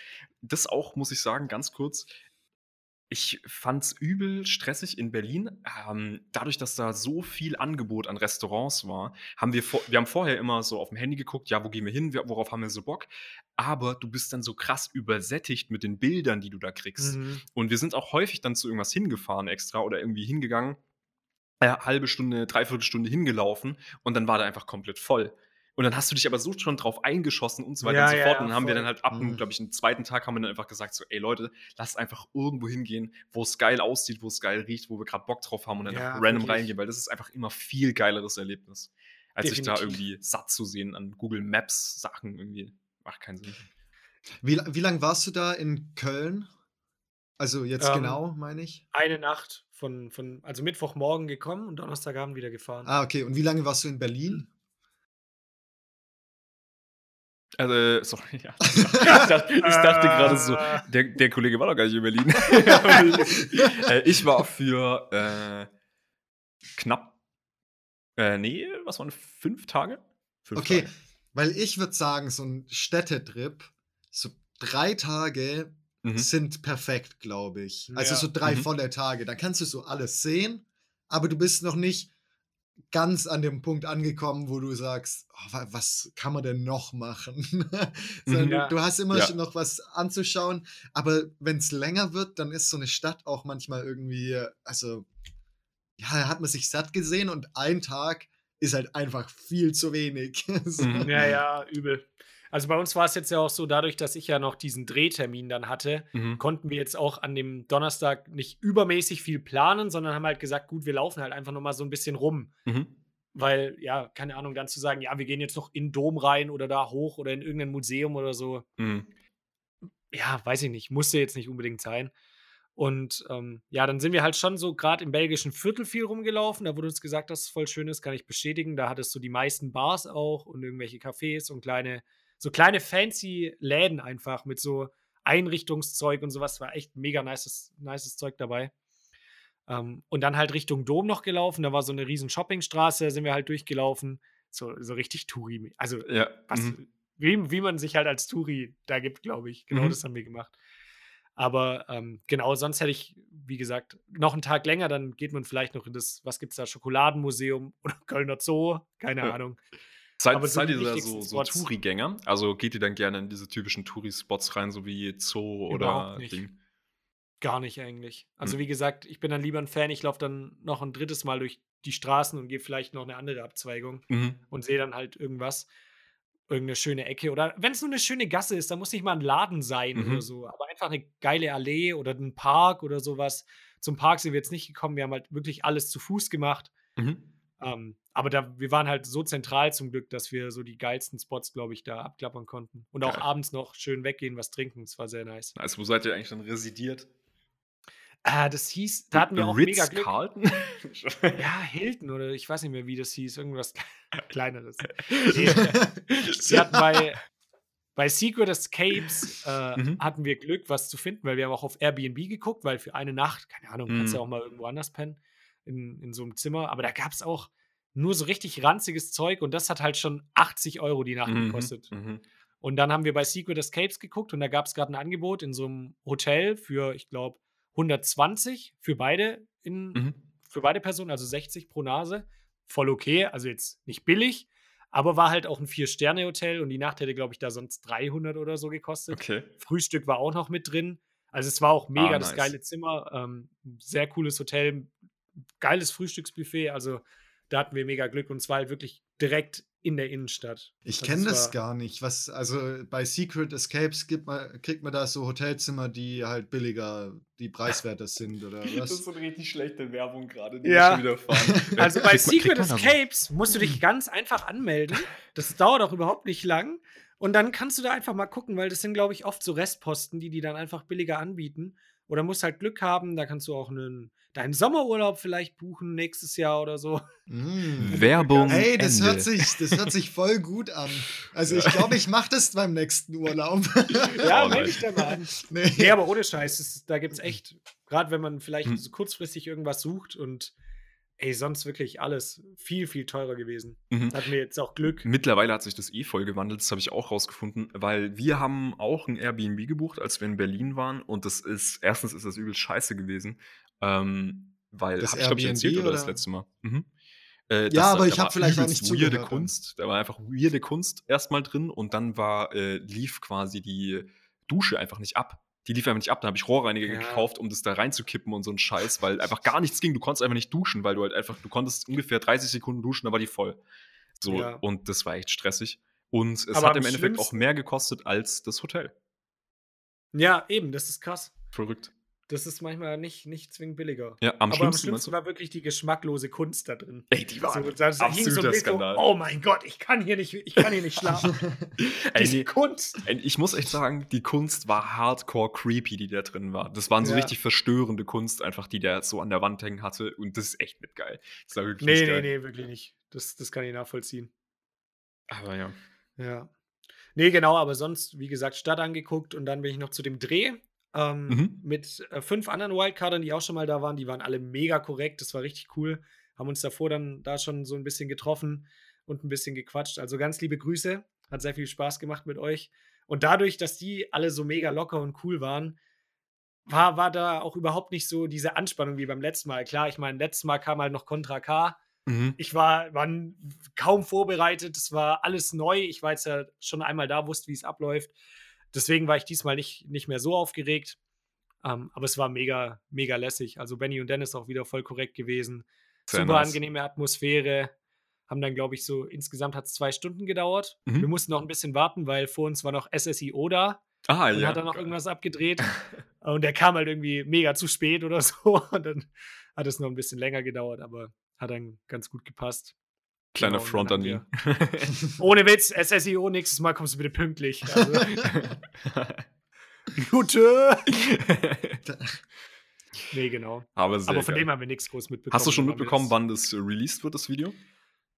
Das auch, muss ich sagen, ganz kurz. Ich fand's übel stressig in Berlin. Ähm, dadurch, dass da so viel Angebot an Restaurants war, haben wir, wir haben vorher immer so auf dem Handy geguckt, ja, wo gehen wir hin, worauf haben wir so Bock. Aber du bist dann so krass übersättigt mit den Bildern, die du da kriegst. Mhm. Und wir sind auch häufig dann zu irgendwas hingefahren extra oder irgendwie hingegangen, äh, halbe Stunde, dreiviertel Stunde hingelaufen und dann war der einfach komplett voll. Und dann hast du dich aber so schon drauf eingeschossen und so weiter Ja, und so fort. ja, und dann haben wir dann halt ab, Mhm. glaube ich, am zweiten Tag haben wir dann einfach gesagt, so, ey Leute, lasst einfach irgendwo hingehen, wo es geil aussieht, wo es geil riecht, wo wir gerade Bock drauf haben und dann Ja, einfach random wirklich. reingehen, weil das ist einfach immer viel geileres Erlebnis, als sich da irgendwie satt zu sehen an Google Maps Sachen irgendwie. Macht keinen Sinn. wie, wie lange warst du da in Köln? Also jetzt Ähm, genau, meine ich. Eine Nacht von, von, also Mittwochmorgen gekommen und Donnerstagabend wieder gefahren. Ah, okay. Und wie lange warst du in Berlin? Also, sorry, ja. Ich dachte, ich dachte gerade so, Äh. der, der Kollege war doch gar nicht in Berlin. äh, ich war für äh, knapp, äh, nee, was waren fünf Tage? Fünf Okay, Tage. weil ich würde sagen, so ein Städtetrip, so drei Tage Mhm. sind perfekt, glaube ich. Also Ja. so drei Mhm. volle Tage. Da kannst du so alles sehen, aber du bist noch nicht ganz an dem Punkt angekommen, wo du sagst, oh, wa- was kann man denn noch machen? Sondern Mhm. Ja. du, du hast immer Ja. noch was anzuschauen, aber wenn es länger wird, dann ist so eine Stadt auch manchmal irgendwie, also ja, da hat man sich satt gesehen und ein Tag ist halt einfach viel zu wenig. so. Mhm. Ja, ja, übel. Also bei uns war es jetzt ja auch so, dadurch, dass ich ja noch diesen Drehtermin dann hatte, Mhm. konnten wir jetzt auch an dem Donnerstag nicht übermäßig viel planen, sondern haben halt gesagt, gut, wir laufen halt einfach noch mal so ein bisschen rum. Mhm. weil, ja, keine Ahnung, dann zu sagen, ja, wir gehen jetzt noch in den Dom rein oder da hoch oder in irgendein Museum oder so. Mhm. Ja, weiß ich nicht, musste jetzt nicht unbedingt sein. Und ähm, ja, dann sind wir halt schon so gerade im belgischen Viertel viel rumgelaufen. Da wurde uns gesagt, dass es voll schön ist, kann ich bestätigen. Da hattest du die meisten Bars auch und irgendwelche Cafés und kleine, so kleine fancy Läden einfach mit so Einrichtungszeug und sowas. War echt mega nices, nices Zeug dabei. Ähm, und dann halt Richtung Dom noch gelaufen. Da war so eine riesen Shoppingstraße, da sind wir halt durchgelaufen. So, so richtig Touri. Also, Ja. was, Mhm. wie, wie man sich halt als Touri da gibt, glaube ich. Genau Mhm. das haben wir gemacht. Aber ähm, genau, sonst hätte ich, wie gesagt, noch einen Tag länger, dann geht man vielleicht noch in das, was gibt es da, Schokoladenmuseum oder Kölner Zoo, keine Ja. Ahnung. Seid, Aber seid ihr da so, so. Touri-Gänger? Also geht ihr dann gerne in diese typischen Touri-Spots rein, so wie Zoo oder nicht. Ding? Gar nicht eigentlich. Also Hm. wie gesagt, ich bin dann lieber ein Fan, ich laufe dann noch ein drittes Mal durch die Straßen und gehe vielleicht noch eine andere Abzweigung Mhm. und sehe dann halt irgendwas, irgendeine schöne Ecke. Oder wenn es nur eine schöne Gasse ist, dann muss nicht mal ein Laden sein Mhm. oder so, aber einfach eine geile Allee oder ein Park oder sowas. Zum Park sind wir jetzt nicht gekommen, wir haben halt wirklich alles zu Fuß gemacht. Mhm. Ähm, aber da, wir waren halt so zentral zum Glück, dass wir so die geilsten Spots, glaube ich, da abklappern konnten. Und auch Geil. abends noch schön weggehen, was trinken. Das war sehr nice. Also, wo seid ihr eigentlich dann residiert? Ah, das hieß, da hatten wir auch mega Glück. Carlton? Ja, Hilton oder ich weiß nicht mehr, wie das hieß. Irgendwas Kleineres. Wir hatten bei, bei Secret Escapes äh, Mhm. hatten wir Glück, was zu finden, weil wir haben auch auf Airbnb geguckt, weil für eine Nacht, keine Ahnung, kannst Mhm. ja auch mal irgendwo anders pennen, in, in so einem Zimmer. Aber da gab es auch nur so richtig ranziges Zeug und das hat halt schon 80 Euro die Nacht Mhm, gekostet. mhm. Und dann haben wir bei Secret Escapes geguckt und da gab es gerade ein Angebot in so einem Hotel für, ich glaube, 120 für beide in, Mhm. für beide Personen, also 60 pro Nase. Voll okay, also jetzt nicht billig, aber war halt auch ein Vier-Sterne-Hotel und die Nacht hätte, glaube ich, da sonst 300 oder so gekostet. Okay. Frühstück war auch noch mit drin. Also es war auch mega Ah, das nice. geile Zimmer, ähm, sehr cooles Hotel, geiles Frühstücksbuffet. Also da hatten wir mega Glück und es war halt wirklich direkt in der Innenstadt. Ich Also kenne das gar nicht. Was, also bei Secret Escapes gibt man, kriegt man da so Hotelzimmer, die halt billiger, die preiswerter sind oder was? so eine richtig schlechte Werbung gerade, die Ja. schon wieder fahren. Also bei Secret Escapes musst du dich ganz einfach anmelden. Das dauert auch überhaupt nicht lang. Und dann kannst du da einfach mal gucken, weil das sind, glaube ich, oft so Restposten, die die dann einfach billiger anbieten. Oder musst halt Glück haben, da kannst du auch einen, deinen Sommerurlaub vielleicht buchen nächstes Jahr oder so. Mm. Werbung. Hey, das Ende. hört, sich, das hört sich voll gut an. Also ich glaube, ich mache das beim nächsten Urlaub. Ja, Oh, melde dich da mal an. nee. Nee, aber ohne Scheiß, das, da gibt es echt, gerade wenn man vielleicht Hm. so kurzfristig irgendwas sucht und ey, sonst wirklich alles viel, viel teurer gewesen. Mhm. Hatten wir jetzt auch Glück. Mittlerweile hat sich das eh voll gewandelt, das habe ich auch rausgefunden, weil wir haben auch ein Airbnb gebucht, als wir in Berlin waren und das ist, erstens ist das übel scheiße gewesen, ähm, weil, Das hab ich glaube ich Airbnb erzählt oder das oder? letzte Mal? Mhm. Äh, Ja, das- aber ich hab war vielleicht auch nicht weirde zugehört dann. Kunst, da war einfach weirde Kunst erstmal drin und dann war, äh, lief quasi die Dusche einfach nicht ab. Die lief einfach nicht ab, dann habe ich Rohrreiniger Ja. gekauft, um das da reinzukippen und so ein Scheiß, weil einfach gar nichts ging. Du konntest einfach nicht duschen, weil du halt einfach, du konntest ungefähr 30 Sekunden duschen, dann war die voll. So, Ja. und das war echt stressig. Und es Aber hat im Endeffekt auch mehr gekostet als das Hotel. Ja, eben, das ist krass. Verrückt. Das ist manchmal nicht, nicht zwingend billiger. Ja, am Aber am schlimmsten, schlimmsten meinst du? war wirklich die geschmacklose Kunst da drin. Ey, die war So, da absoluter so, Skandal. oh mein Gott, ich kann hier nicht, ich kann hier nicht schlafen. Nee, Kunst. ey, ich muss echt sagen, die Kunst war hardcore creepy, die da drin war. Das waren so Ja. richtig verstörende Kunst, einfach, die der so an der Wand hängen hatte. Und das ist echt nicht geil. Das war wirklich Nee, nicht nee, geil. nee, wirklich nicht. Das, das kann ich nachvollziehen. Aber ja. Ja. Nee, genau, aber sonst, wie gesagt, Stadt angeguckt und dann bin ich noch zu dem Dreh ähm, Mhm. mit äh, fünf anderen Wildcardern, die auch schon mal da waren. Die waren alle mega korrekt. Das war richtig cool. Haben uns davor dann da schon so ein bisschen getroffen und ein bisschen gequatscht. Also ganz liebe Grüße. Hat sehr viel Spaß gemacht mit euch. Und dadurch, dass die alle so mega locker und cool waren, war, war da auch überhaupt nicht so diese Anspannung wie beim letzten Mal. Klar, ich meine, letztes Mal kam halt noch Contra K. Mhm. Ich war, war kaum vorbereitet, es war alles neu. Ich war jetzt ja schon einmal da, wusste, wie es abläuft. Deswegen war ich diesmal nicht, nicht mehr so aufgeregt. Ähm, aber es war mega, mega lässig. Also Benny und Dennis auch wieder voll korrekt gewesen. Sehr Super nice. angenehme Atmosphäre. Haben dann, glaube ich, so insgesamt hat es zwei Stunden gedauert. Mhm. Wir mussten noch ein bisschen warten, weil vor uns war noch SSIO da Ah, und ja. hat dann noch irgendwas abgedreht. und der kam halt irgendwie mega zu spät oder so. Und dann hat es noch ein bisschen länger gedauert, aber hat dann ganz gut gepasst. Kleiner Genau, Front an ihn. Ohne Witz, SSIO, nächstes Mal kommst du bitte pünktlich. Also, Gute. nee, genau. Aber sehr Aber von geil. dem haben wir nichts groß mitbekommen. Hast du schon mitbekommen, wann das released wird, das Video?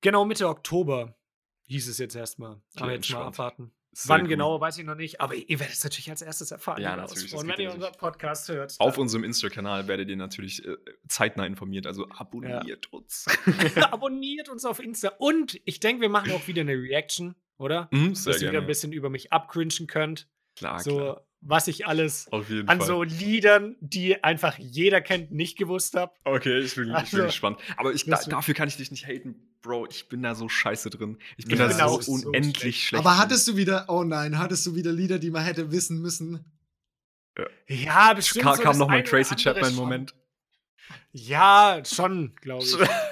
Genau, Mitte Oktober hieß es jetzt erstmal. Aber jetzt mal abwarten. Sehr Wann gut. genau, weiß ich noch nicht. Aber ihr werdet es natürlich als erstes erfahren. Ja, natürlich, das wenn ihr ja unseren Podcast hört. Auf unserem Insta-Kanal werdet ihr natürlich äh, zeitnah informiert. Also abonniert uns. abonniert uns auf Insta. Und ich denke, wir machen auch wieder eine Reaction, oder? Mhm, sehr Dass ihr wieder ein bisschen über mich abcringen könnt. Klar, so, klar. Was ich alles Auf jeden an Fall. so Liedern, die einfach jeder kennt, nicht gewusst habe. Okay, ich bin, ich bin Also, gespannt. Aber ich, da, dafür kann ich dich nicht haten, Bro. Ich bin da so scheiße drin. Ich bin Ja, da bin so auch so unendlich schlecht. Aber hattest du wieder, oh nein, hattest du wieder Lieder, die man hätte wissen müssen? Ja, bestimmt. Ka so kam das noch mal ein eine oder Tracy Chapman-Moment. Ja, schon, glaube ich.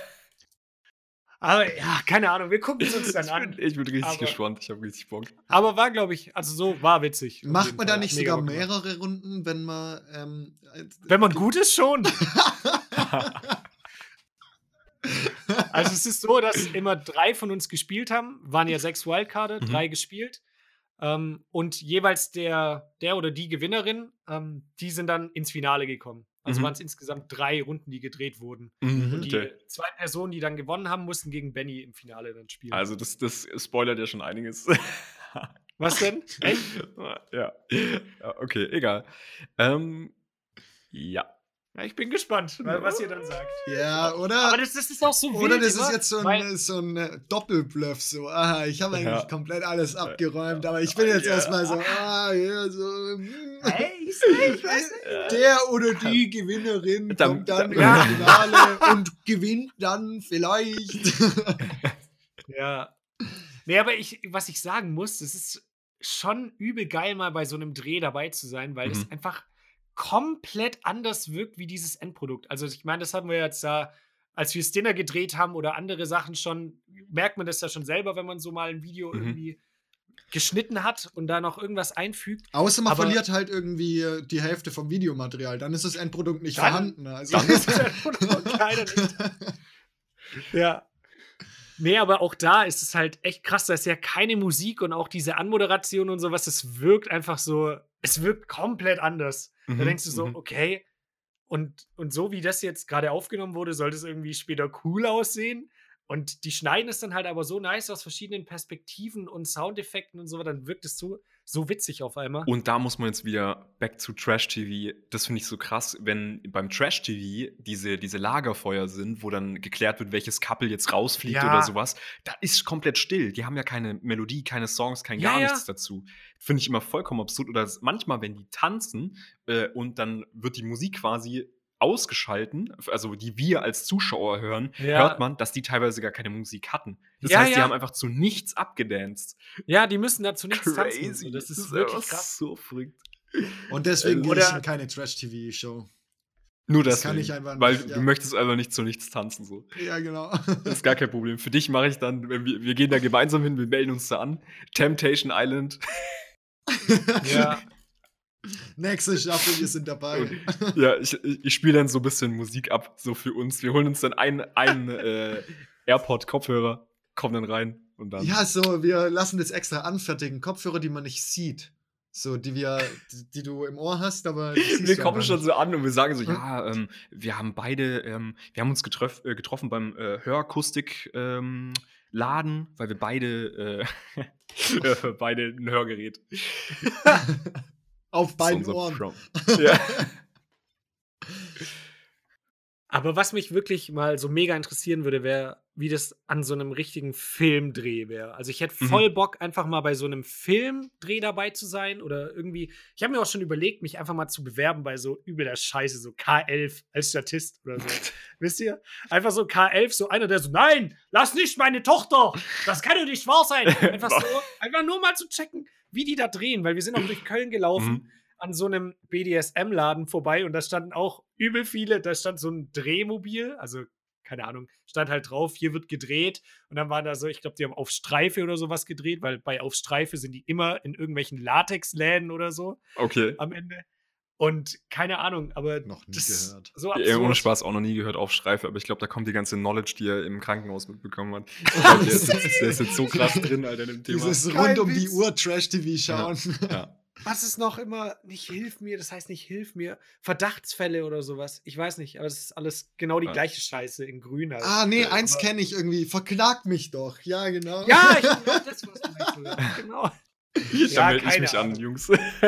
Aber ja, keine Ahnung, wir gucken es uns dann ich, an. bin, ich bin richtig Aber- gespannt. Ich habe richtig Bock. Aber war, glaube ich, also so war witzig. Macht man Fall. da nicht mega sogar mehrere Runden, wenn man. Ähm, Wenn man gut ist, schon. Also es ist so, dass immer drei von uns gespielt haben, waren ja sechs Wildcards, Mhm. drei gespielt. Ähm, und jeweils der, der oder die Gewinnerin, ähm, die sind dann ins Finale gekommen. Also Mhm. waren es insgesamt drei Runden, die gedreht wurden. Mhm, Und die okay. zwei Personen, die dann gewonnen haben, mussten gegen Benny im Finale dann spielen. Also, das, das spoilert ja schon einiges. Was denn? Echt? ja. ja. Okay, egal. Ähm, ja. Ja, ich bin gespannt, was ihr dann sagt. ja, Aber oder? das, das ist auch so Oder wild das immer, ist jetzt so ein, so ein äh, Doppelbluff, so, aha, ich habe eigentlich Ja. komplett alles abgeräumt, aber ich bin jetzt Ja. erstmal so, ah, ja, so, hm, Hey, ich weiß nicht. der oder die Gewinnerin Dann- kommt dann dann- ins Finale und gewinnt dann vielleicht. Ja. Nee, aber ich, was ich sagen muss, es ist schon übel geil, mal bei so einem Dreh dabei zu sein, weil Mhm. es einfach komplett anders wirkt wie dieses Endprodukt. Also, ich meine, das hatten wir jetzt da, als wir Dinner gedreht haben oder andere Sachen schon, merkt man das ja schon selber, wenn man so mal ein Video Mhm. irgendwie geschnitten hat und da noch irgendwas einfügt. Außer man Aber- verliert halt irgendwie äh, die Hälfte vom Videomaterial, dann ist das Endprodukt nicht Dann- vorhanden. Also. Dann ist das Endprodukt leider nicht. Ja. Nee, aber auch da ist es halt echt krass, da ist ja keine Musik und auch diese Anmoderation und sowas, es wirkt einfach so, es wirkt komplett anders. Da Mhm, denkst du so, mhm. okay, und, und so wie das jetzt gerade aufgenommen wurde, sollte es irgendwie später cool aussehen. Und die schneiden es dann halt aber so nice aus verschiedenen Perspektiven und Soundeffekten und so, dann wirkt es so, so witzig auf einmal. Und da muss man jetzt wieder back to Trash TV. Das finde ich so krass, wenn beim Trash TV diese, diese Lagerfeuer sind, wo dann geklärt wird, welches Couple jetzt rausfliegt Ja. oder sowas. Da ist komplett still. Die haben ja keine Melodie, keine Songs, kein Ja, gar ja. nichts dazu. Finde ich immer vollkommen absurd. Oder manchmal, wenn die tanzen äh, und dann wird die Musik quasi ausgeschalten, also die wir als Zuschauer hören, Ja. hört man, dass die teilweise gar keine Musik hatten. Das Ja, heißt, die ja. haben einfach zu nichts abgedanced. Ja, die müssen dazu nichts tanzen. Crazy. So, das ist einfach wirklich krass. so verrückt. Und deswegen ich Oder- in keine Trash-TV-show. Nur Das deswegen, kann ich einfach Weil nicht, du ja. möchtest einfach nicht zu nichts tanzen. So. Ja, genau. Das ist gar kein Problem. Für dich mache ich dann, wenn wir, wir gehen da gemeinsam hin, wir melden uns da an. Temptation Island. Ja. Nächste Staffel, wir sind dabei. Ja, ich, ich spiele dann so ein bisschen Musik ab, so für uns. Wir holen uns dann einen, einen äh, AirPod-Kopfhörer, kommen dann rein und dann. Ja, so, wir lassen das extra anfertigen. Kopfhörer, die man nicht sieht. So, die wir, die, die du im Ohr hast, aber wir kommen schon so an und wir sagen so, ja, ähm, wir haben beide, ähm, wir haben uns getroff, äh, getroffen beim äh, Hörakustik-Laden, weil wir beide, äh, äh, beide ein Hörgerät. Auf beiden Ohren. Ja. Aber was mich wirklich mal so mega interessieren würde, wäre, wie das an so einem richtigen Filmdreh wäre. Also ich hätte Mhm. voll Bock, einfach mal bei so einem Filmdreh dabei zu sein oder irgendwie. Ich habe mir auch schon überlegt, mich einfach mal zu bewerben bei so übel der Scheiße, so K11 als Statist oder so. Wisst ihr? Einfach so K11, so einer, der so, nein, lass nicht meine Tochter, das kann doch nicht wahr sein. Einfach so, einfach nur mal zu checken, wie die da drehen, weil wir sind auch durch Köln gelaufen Mhm. an so einem BDSM-Laden vorbei und da standen auch übel viele, da stand so ein Drehmobil, also keine Ahnung, stand halt drauf, hier wird gedreht und dann waren da so, ich glaube, die haben auf Streife oder sowas gedreht, weil bei auf Streife sind die immer in irgendwelchen Latexläden oder so Okay. am Ende. Und keine Ahnung, aber Noch nie das gehört. so Ja, absurd. ohne Spaß auch noch nie gehört auf Streife, aber ich glaube, da kommt die ganze Knowledge, die er im Krankenhaus mitbekommen hat. Glaub, der, ist, jetzt- der ist jetzt so krass drin, Alter, in dem Thema. Dieses rund um die. Uhr Trash-TV schauen. ja. Was ist noch immer, nicht hilf mir, das heißt nicht hilf mir, Verdachtsfälle oder sowas. Ich weiß nicht, aber es ist alles genau die Ja. gleiche Scheiße in grün halt. Ah, nee, Ja, eins kenne ich irgendwie. Verklag mich doch. Ja, genau. Ja, ich, ja, das was du meinst, oder? Genau. Da Ja, melde ich mich an, Ahnung. Jungs.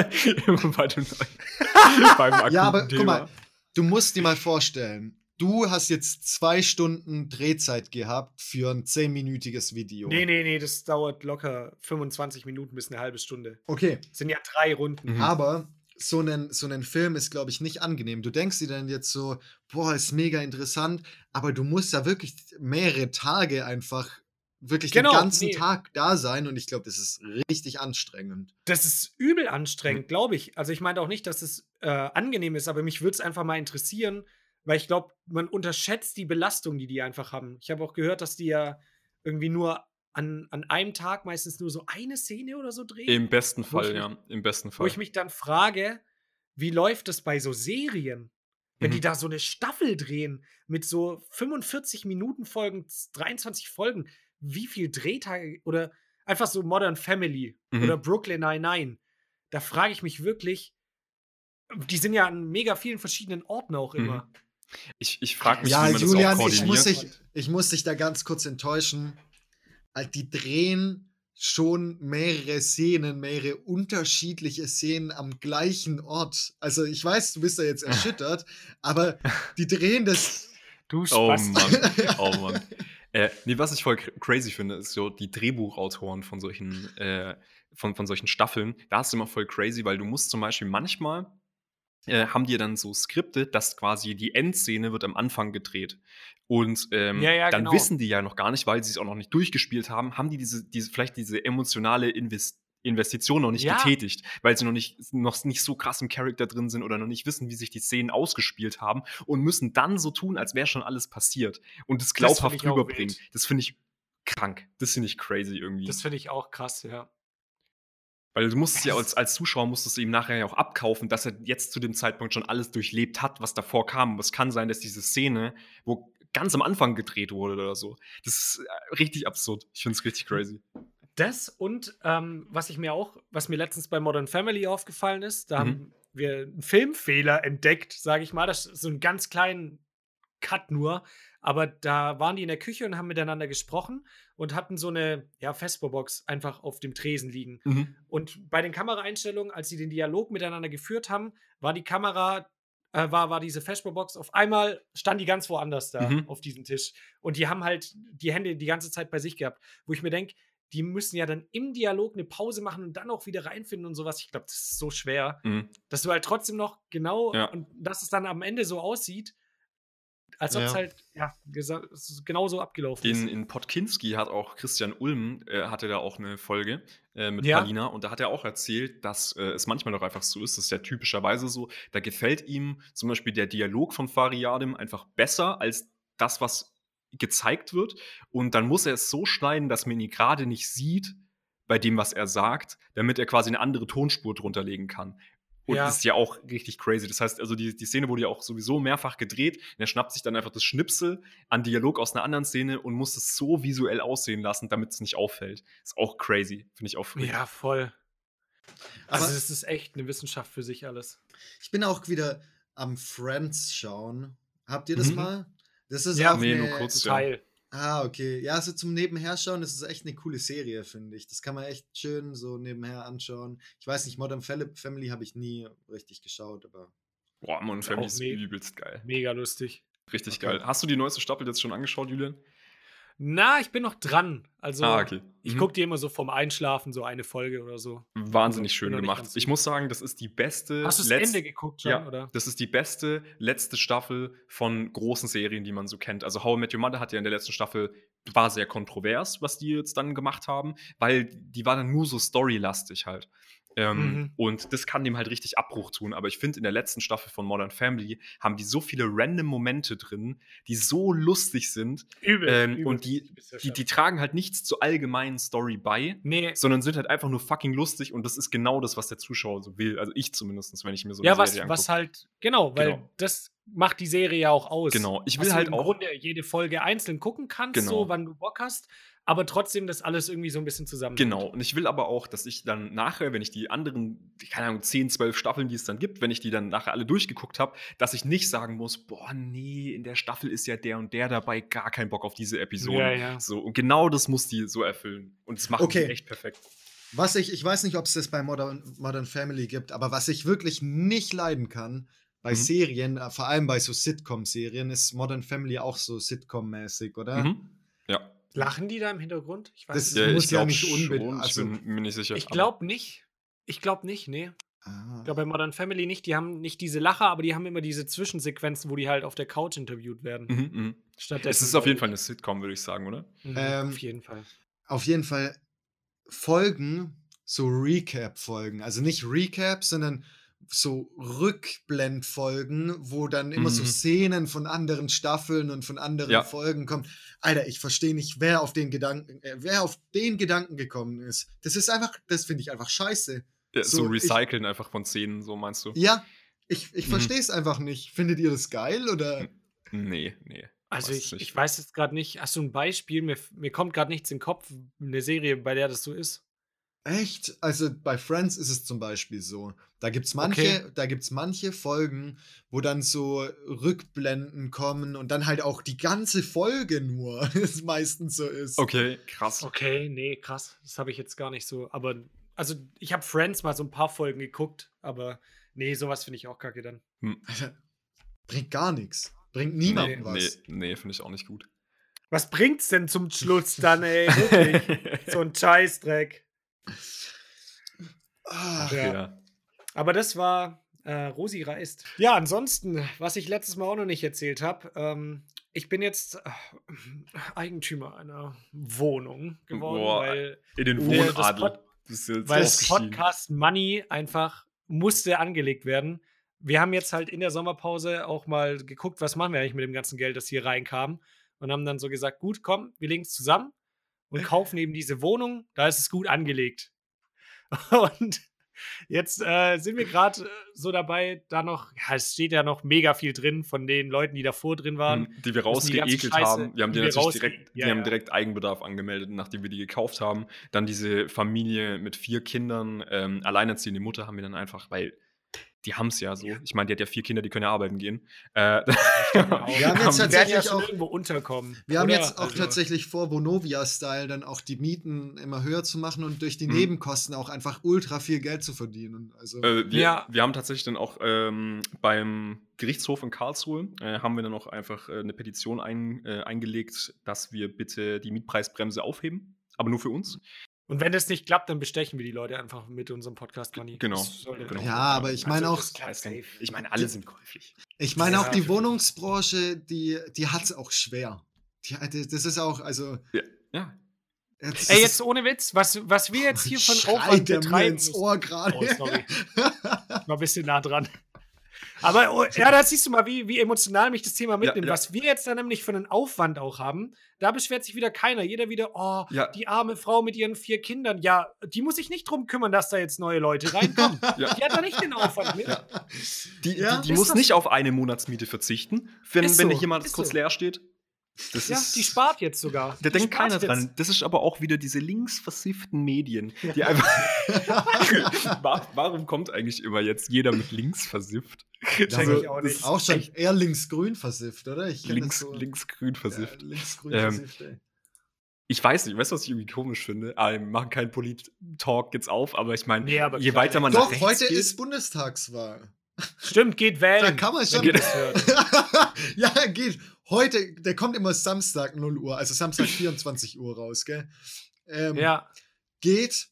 Bei dem, beim Ja, aber Thema. guck mal, du musst dir mal vorstellen, du hast jetzt zwei Stunden Drehzeit gehabt für ein zehnminütiges Video. Nee, nee, nee, das dauert locker 25 Minuten bis eine halbe Stunde. Okay, Das sind ja drei Runden. Mhm. aber so ein, so ein Film ist, glaube ich, nicht angenehm. Du denkst dir dann jetzt so, boah, ist mega interessant, aber du musst ja wirklich mehrere Tage einfach wirklich Genau, den ganzen nee. Tag da sein und ich glaube, das ist richtig anstrengend. Das ist übel anstrengend, glaube ich. Also ich meine auch nicht, dass es äh, angenehm ist, aber mich würde es einfach mal interessieren, weil ich glaube, man unterschätzt die Belastung, die die einfach haben. Ich habe auch gehört, dass die ja irgendwie nur an, an einem Tag meistens nur so eine Szene oder so drehen. Im besten Wo ich Fall, mich- ja. Im besten Wo Fall. ich mich dann frage, wie läuft das bei so Serien? Wenn die Mhm. da so eine Staffel drehen mit so 45 Minuten Folgen, 23 Folgen, wie viel Drehtage oder einfach so Modern Family Mhm. oder Brooklyn Nine-Nine, da frage ich mich wirklich, die sind ja an mega vielen verschiedenen Orten auch Mhm. immer. Ich, ich frage mich, Ja, wie man Julian, das auch ich muss, dich, ich muss dich da ganz kurz enttäuschen. Äh, Die drehen schon mehrere Szenen, mehrere unterschiedliche Szenen am gleichen Ort. Also ich weiß, du bist da jetzt erschüttert, aber die drehen das. Du Oh Spast. Mann, oh Mann. Äh, nee, was ich voll cr- crazy finde, ist so die Drehbuchautoren von solchen, äh, von, von solchen Staffeln. Da ist immer voll crazy, weil du musst zum Beispiel manchmal äh, haben die dann so Skripte, dass quasi die Endszene wird am Anfang gedreht. Und ähm, Ja, ja, dann genau. wissen die ja noch gar nicht, weil sie es auch noch nicht durchgespielt haben, haben die diese, diese vielleicht diese emotionale Invest Investition noch nicht Ja. getätigt, weil sie noch nicht, noch nicht so krass im Charakter drin sind oder noch nicht wissen, wie sich die Szenen ausgespielt haben und müssen dann so tun, als wäre schon alles passiert und es find glaubhaft rüberbringen. Das finde ich krank. Das finde ich crazy irgendwie. Das finde ich auch krass, ja. Weil du musst es ja Das als, als Zuschauer musstest du ihm nachher ja auch abkaufen, dass er jetzt zu dem Zeitpunkt schon alles durchlebt hat, was davor kam. Aber es kann sein, dass diese Szene, wo ganz am Anfang gedreht wurde oder so, das ist äh, richtig absurd. Ich finde es richtig crazy. Das und ähm, was ich mir auch, was mir letztens bei Modern Family aufgefallen ist, da Mhm. haben wir einen Filmfehler entdeckt, sage ich mal. Das ist so einen ganz kleinen Cut nur. Aber da waren die in der Küche und haben miteinander gesprochen und hatten so eine ja, Vesperbox einfach auf dem Tresen liegen. Und bei den Kameraeinstellungen, als sie den Dialog miteinander geführt haben, war die Kamera, äh, war, war diese Vesperbox auf einmal, stand die ganz woanders da Mhm. auf diesem Tisch. Und die haben halt die Hände die ganze Zeit bei sich gehabt, wo ich mir denke, die müssen ja dann im Dialog eine Pause machen und dann auch wieder reinfinden und sowas. Ich glaube, das ist so schwer, Mhm. dass du halt trotzdem noch genau Ja. und dass es dann am Ende so aussieht, als ob es Ja. halt ja ist genauso abgelaufen In, ist. in Podkinski hat auch Christian Ulm, äh, hatte da auch eine Folge äh, mit Ja. Palina und da hat er auch erzählt, dass äh, es manchmal doch einfach so ist, das ist ja typischerweise so, da gefällt ihm zum Beispiel der Dialog von Fariadim einfach besser als das, was gezeigt wird und dann muss er es so schneiden, dass man ihn gerade nicht sieht bei dem, was er sagt, damit er quasi eine andere Tonspur drunter legen kann. Und Ja. das ist ja auch richtig crazy. Das heißt, also die, die Szene wurde ja auch sowieso mehrfach gedreht. Und er schnappt sich dann einfach das Schnipsel an Dialog aus einer anderen Szene und muss es so visuell aussehen lassen, damit es nicht auffällt. Ist auch crazy. Finde ich auch verrückt. Ja, voll. Also, Aber- es ist echt eine Wissenschaft für sich alles. Ich bin auch wieder am Friends schauen. Habt ihr das Mhm. mal? Das ist Ja, auch nee, eine, nur kurz. Ja. Teil. Ah, okay. Ja, so zum Nebenherschauen, das ist echt eine coole Serie, finde ich. Das kann man echt schön so nebenher anschauen. Ich weiß nicht, Modern Fam- Family habe ich nie richtig geschaut, aber Boah, Modern Family ist übelst geil. Mega lustig. Richtig Okay. geil. Hast du die neueste Staffel jetzt schon angeschaut, Julian? Na, ich bin noch dran. Also, ah, okay. ich Mhm. gucke dir immer so vom Einschlafen so eine Folge oder so. Wahnsinnig Also, schön gemacht. Ich muss sagen, das ist die beste. Hast du das Ende geguckt schon, Ja, oder? das ist die beste letzte Staffel von großen Serien, die man so kennt. Also How I Met Your Mother hat ja in der letzten Staffel, war sehr kontrovers, was die jetzt dann gemacht haben, weil die war dann nur so storylastig halt. Ähm, Mhm. Und das kann dem halt richtig Abbruch tun. Aber ich finde, in der letzten Staffel von Modern Family haben die so viele random Momente drin, die so lustig sind. Übel. Ähm, übel. und die, die, die tragen halt nichts zur allgemeinen Story bei, nee. sondern sind halt einfach nur fucking lustig. Und das ist genau das, was der Zuschauer so will. Also ich zumindest, wenn ich mir so eine ja, was, Serie was halt, genau, weil Genau. das macht die Serie ja auch aus. Genau, ich Dass will du halt im auch- Grunde jede Folge einzeln gucken kannst, Genau. so wann du Bock hast, aber trotzdem das alles irgendwie so ein bisschen zusammen. Genau, und ich will aber auch, dass ich dann nachher, wenn ich die anderen, keine Ahnung, 10, 12 Staffeln, die es dann gibt, wenn ich die dann nachher alle durchgeguckt habe, dass ich nicht sagen muss, boah, nee, in der Staffel ist ja der und der dabei, gar keinen Bock auf diese Episode. Ja, ja. So, und genau das muss die so erfüllen. Und das macht Okay. die echt perfekt. Was ich, ich weiß nicht, ob es das bei Modern, Modern Family gibt, aber was ich wirklich nicht leiden kann bei Mhm. Serien, äh, vor allem bei so Sitcom-Serien, ist Modern Family auch so Sitcom-mäßig, oder? Mhm. Ja, Lachen die da im Hintergrund? Ich weiß Das es Ja, nicht. muss ich ja nicht unbedingt- also- ich bin mir nicht sicher. Ich glaube nicht. Ich glaube nicht, nee. Ah. Ich glaube bei Modern Family nicht. Die haben nicht diese Lacher, aber die haben immer diese Zwischensequenzen, wo die halt auf der Couch interviewt werden. Mhm, mhm. Stattdessen Es ist auf jeden Fall eine Sitcom, würde ich sagen, oder? Mhm, Ähm, auf jeden Fall. Auf jeden Fall Folgen, so Recap-Folgen. Also nicht Recap, sondern so Rückblendfolgen, wo dann immer so Mhm. Szenen von anderen Staffeln und von anderen Ja. Folgen kommen. Alter, ich verstehe nicht, wer auf den Gedanken, äh, wer auf den Gedanken gekommen ist. Das ist einfach, das finde ich einfach scheiße. Ja, so, So, ich- recyceln einfach von Szenen, so meinst du? Ja, ich, ich Mhm. verstehe es einfach nicht. Findet ihr das geil oder? Nee, nee. Also ich, ich weiß jetzt gerade nicht. Hast du ein Beispiel? Mir, mir kommt gerade nichts in den Kopf. Eine Serie, bei der das so ist. Echt? Also bei Friends ist es zum Beispiel so. Da gibt es manche, Okay. da gibt's manche Folgen, wo dann so Rückblenden kommen und dann halt auch die ganze Folge nur es meistens so ist. Okay, krass. Okay, nee, krass. Das habe ich jetzt gar nicht so. Aber, also ich habe Friends mal so ein paar Folgen geguckt, aber nee, sowas finde ich auch kacke dann. Alter, bringt gar nichts. Bringt niemandem Nee, was. nee, nee finde ich auch nicht gut. Was bringt's denn zum Schluss dann, ey? Wirklich? so ein Scheißdreck. Ah, Ja. ja. Aber das war äh, Rosi reist. Ja, ansonsten, was ich letztes Mal auch noch nicht erzählt habe, ähm, ich bin jetzt äh, Eigentümer einer Wohnung geworden, Boah, weil, In den Wohnadel. Das weil das. Podcast Money einfach musste angelegt werden. Wir haben jetzt halt in der Sommerpause auch mal geguckt, was machen wir eigentlich mit dem ganzen Geld, das hier reinkam. Und haben dann so gesagt, gut, komm, wir legen es zusammen und kaufen eben diese Wohnung. Da ist es gut angelegt. Und jetzt äh, sind wir gerade äh, so dabei, da noch, ja, es steht ja noch mega viel drin von den Leuten, die davor drin waren. Mhm, die wir rausgeekelt haben. Wir haben die die natürlich direkt, Ja, die haben direkt Eigenbedarf angemeldet, nachdem wir die gekauft haben. Dann diese Familie mit vier Kindern, ähm, alleinerziehende Mutter haben wir dann einfach, weil die haben es ja so. Ich meine, die hat ja vier Kinder, die können ja arbeiten gehen. Äh, Wir haben jetzt ja tatsächlich schon auch- irgendwo unterkommen. Wir haben oder? jetzt auch Also- tatsächlich vor, Vonovia-Style dann auch die Mieten immer höher zu machen und durch die Mhm. Nebenkosten auch einfach ultra viel Geld zu verdienen. Also, Äh, wir, Ja. wir haben tatsächlich dann auch ähm, beim Gerichtshof in Karlsruhe äh, haben wir dann auch einfach äh, eine Petition ein, äh, eingelegt, dass wir bitte die Mietpreisbremse aufheben, aber nur für uns. Und wenn das nicht klappt, dann bestechen wir die Leute einfach mit unserem Podcast Money. Genau, genau. ja, aber ich meine Also, auch, klappt safe. Ich meine, alle sind käuflich. ich meine auch Ja. die Wohnungsbranche, die, die hat es auch schwer. Die, das ist auch, also. Ja. Jetzt, Ey, jetzt ohne Witz, was, was wir jetzt hier von Aufwand der mir betreiben. ins Ohr gerade. Oh, sorry. War ein bisschen nah dran. Aber oh, ja, da siehst du mal, wie, wie emotional mich das Thema mitnimmt. ja. Was wir jetzt da nämlich für einen Aufwand auch haben, da beschwert sich wieder keiner. Jeder wieder, oh, Ja. die arme Frau mit ihren vier Kindern. Ja, die muss sich nicht drum kümmern, dass da jetzt neue Leute reinkommen. Ja. Die hat da nicht den Aufwand mit. Ja. Die, Ja, die, die muss nicht auf eine Monatsmiete verzichten, wenn, so, jemand kurz so. leer steht. Das Ja, ist, die spart jetzt sogar. Da Die denkt keiner jetzt. dran. Das ist aber auch wieder diese linksversifften Medien, die einfach. Wa- Warum kommt eigentlich immer jetzt jeder mit links versifft? Check Also, ich auch das nicht. ist auch schon Echt? eher linksgrün versifft, oder? Das links, so. linksgrün versifft. Ja, linksgrün Ähm, versifft, ey. Ich weiß nicht, weißt du, was ich irgendwie komisch finde? Ah, wir machen keinen Polit-Talk jetzt auf, aber ich meine, Nee, je weiter man nach Doch, rechts heute geht, ist Bundestagswahl. Stimmt, geht wählen. Da kann man schon. Das ja, geht. Heute, der kommt immer Samstag 0 Uhr, also Samstag 24 Uhr raus, gell? Ähm, Ja. Geht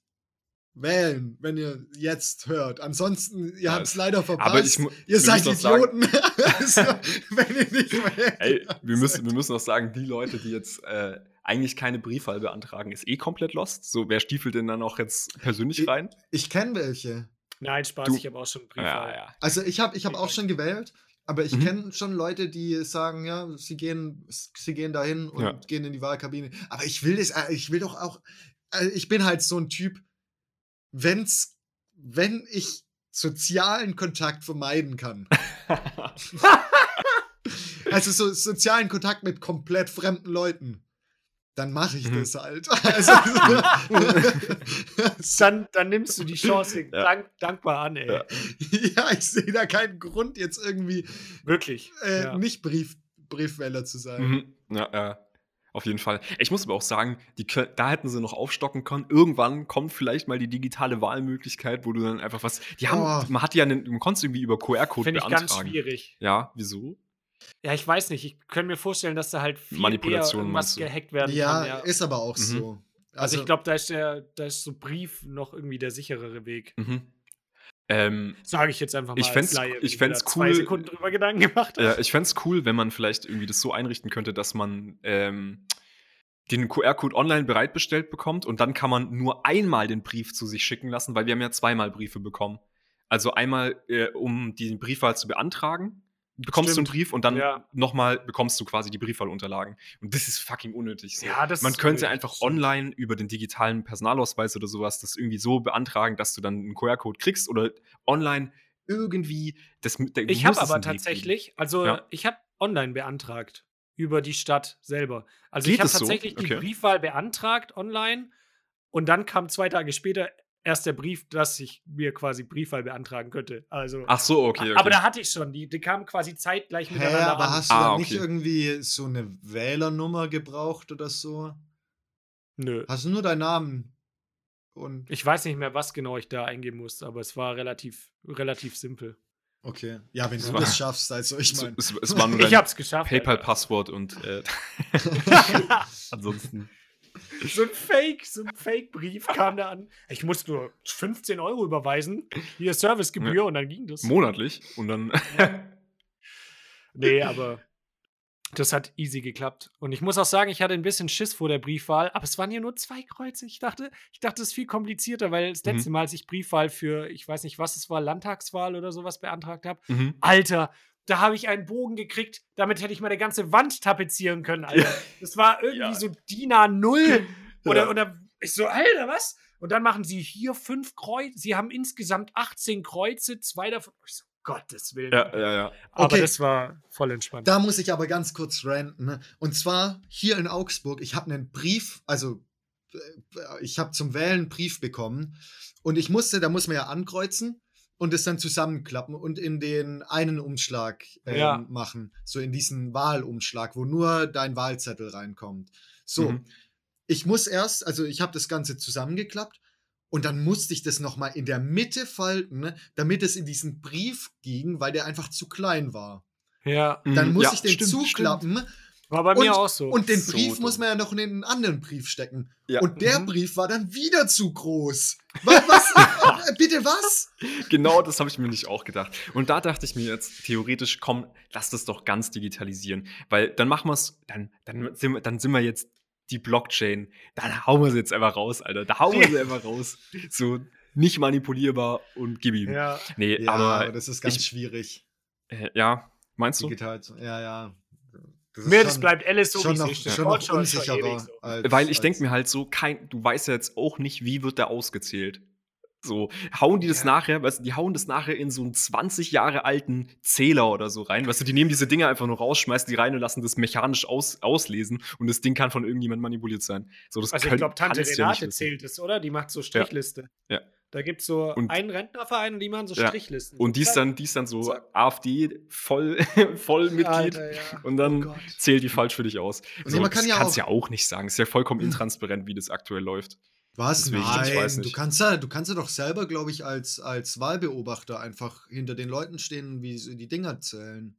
wählen, wenn ihr jetzt hört. Ansonsten, ihr habt es leider verpasst. aber ich ihr seid auch sagen- Idioten. also, wenn ihr nicht wählt. Ey, wir müssen, wir müssen auch sagen, die Leute, die jetzt äh, eigentlich keine Briefwahl beantragen, ist eh komplett lost. So, wer stiefelt denn dann auch jetzt persönlich rein? Ich kenne welche. Nein, Spaß, Du- ich habe auch schon Brief. Ja, ja. Also ich habe ich hab Ich auch schon gewählt, aber ich Mhm. kenne schon Leute, die sagen, ja, sie gehen, sie gehen dahin und Ja. gehen in die Wahlkabine. Aber ich will das, äh, ich will doch auch, äh, ich bin halt so ein Typ, wenn's, wenn ich sozialen Kontakt vermeiden kann. Also so sozialen Kontakt mit komplett fremden Leuten. Dann mache ich Mhm. das halt. Also, Dann, dann nimmst du die Chance Ja. dank, dankbar an, ey. Ja. ich sehe da keinen Grund, jetzt irgendwie Wirklich. äh, ja. nicht Brief, Briefwähler zu sein. Mhm. Ja, ja. Auf jeden Fall. Ich muss aber auch sagen, die, da hätten sie noch aufstocken können. Irgendwann kommt vielleicht mal die digitale Wahlmöglichkeit, wo du dann einfach was. Die haben, Oh. man hat ja einen, man konnte irgendwie über QR-Code Finde ich beantragen. ganz schwierig. Ja, wieso? Ja, ich weiß nicht. Ich könnte mir vorstellen, dass da halt viel Manipulation, du? gehackt werden Ja, kann. Ja. ist aber auch Mhm. so. Also, ich glaube, da ist der, da ist so Brief noch irgendwie der sicherere Weg. Mhm. Ähm, Sage ich jetzt einfach mal. Ich Laie, ich fänd's mir da zwei cool- Sekunden drüber Gedanken gemacht. Ja, ich fände es cool, wenn man vielleicht irgendwie das so einrichten könnte, dass man ähm, den QR-Code online bereitbestellt bekommt und dann kann man nur einmal den Brief zu sich schicken lassen, weil wir haben ja zweimal Briefe bekommen. Also einmal, äh, um die Briefwahl zu beantragen, bekommst Stimmt. du einen Brief und dann Ja. nochmal bekommst du quasi die Briefwahlunterlagen. Und das ist fucking unnötig. So. Ja, das man könnte einfach online über den digitalen Personalausweis oder sowas das irgendwie so beantragen, dass du dann einen QR-Code kriegst oder online irgendwie das mit der Ich habe aber tatsächlich, also Ja. ich habe online beantragt über die Stadt selber. Also Geht ich habe es so? tatsächlich die Okay. Briefwahl beantragt online und dann kam zwei Tage später erst der Brief, dass ich mir quasi Briefwahl beantragen könnte. Also, Ach so, okay. okay. aber da hatte ich schon, die, die kamen quasi zeitgleich Hä, miteinander aber an. hast du Ah, dann nicht okay. irgendwie so eine Wählernummer gebraucht oder so? Nö. Hast du nur deinen Namen? Und Ich weiß nicht mehr, was genau ich da eingeben musste, aber es war relativ, relativ simpel. okay. Ja, wenn Es du war- das schaffst, also ich meine. es, es war nur Ich hab's geschafft. PayPal-Passwort und äh, ansonsten. So ein Fake, so ein Fake-Brief kam da an. Ich musste nur 15 Euro überweisen, hier Servicegebühr und dann ging das. monatlich und dann. Nee, aber das hat easy geklappt. Und ich muss auch sagen, ich hatte ein bisschen Schiss vor der Briefwahl, aber es waren hier nur zwei Kreuze. Ich dachte, ich dachte, es ist viel komplizierter, weil das Mhm. letzte Mal, als ich Briefwahl für, ich weiß nicht, was es war, Landtagswahl oder sowas beantragt habe, mhm. Alter, da habe ich einen Bogen gekriegt, damit hätte ich meine ganze Wand tapezieren können, Alter. Das war irgendwie Ja. so DIN A0 oder, Ja. oder ich so, Alter, was? Und dann machen sie hier fünf Kreuze. Sie haben insgesamt 18 Kreuze, zwei davon. Ich so, Gottes Willen. Ja, ja, ja. Aber Okay. das war voll entspannt. Da muss ich aber ganz kurz ranten. Ne? Und zwar hier in Augsburg, ich habe einen Brief, also äh, ich habe zum Wählen einen Brief bekommen und ich musste, da muss man ja ankreuzen und es dann zusammenklappen und in den einen Umschlag ähm, Ja. machen, so in diesen Wahlumschlag, wo nur dein Wahlzettel reinkommt. So, Mhm. ich muss erst, also ich habe das Ganze zusammengeklappt und dann musste ich das noch mal in der Mitte falten, ne, damit es in diesen Brief ging, weil der einfach zu klein war. ja, Dann Mhm. muss Ja, ich den stimmt, zuklappen war bei mir und, auch so. und den So Brief muss dumm. man ja noch in einen anderen Brief stecken. Ja. Und der Mhm. Brief war dann wieder zu groß. Was? was äh, bitte was? Genau das habe ich mir nicht auch gedacht. Und da dachte ich mir jetzt, theoretisch, komm, lass das doch ganz digitalisieren. Weil dann machen wir es, dann, dann, sind wir, dann sind wir jetzt die Blockchain. Dann hauen wir sie jetzt einfach raus, Alter. Da hauen wir sie einfach raus. So nicht manipulierbar und gib ihm. ja. Nee, Ja, aber das ist ganz ich- schwierig. äh, ja, meinst du? Digital. Ja, ja. Das Mir, das schon- bleibt alles so, schon wie es noch, ist. Das schon noch schon- schon unsicherer. so. als- Weil ich denke mir halt so, kein, du weißt ja jetzt auch nicht, wie wird der ausgezählt. So, hauen die das Ja. nachher, weißt du, die hauen das nachher in so einen 20 Jahre alten Zähler oder so rein. Weißt du, die nehmen diese Dinger einfach nur raus, schmeißen die rein und lassen das mechanisch aus, auslesen und das Ding kann von irgendjemand manipuliert sein. So, das Also ich glaube, Tante du ja Renate wissen. zählt es, oder? Die macht so Strichliste. Ja. Da gibt es so Und- einen Rentnerverein und die machen so Ja. Strichlisten. Und die ist dann, die ist dann so Zack. AfD voll, voll Mitglied. Alter, ja. Und dann Oh zählt die falsch für dich aus. Und So, man kann das ja kannst auch- ja auch nicht sagen. Ist ja vollkommen intransparent, wie das aktuell läuft. Was? Deswegen, ich Nein, du nicht. kannst ja, du kannst ja doch selber, glaube ich, als, als Wahlbeobachter einfach hinter den Leuten stehen, wie sie die Dinger zählen.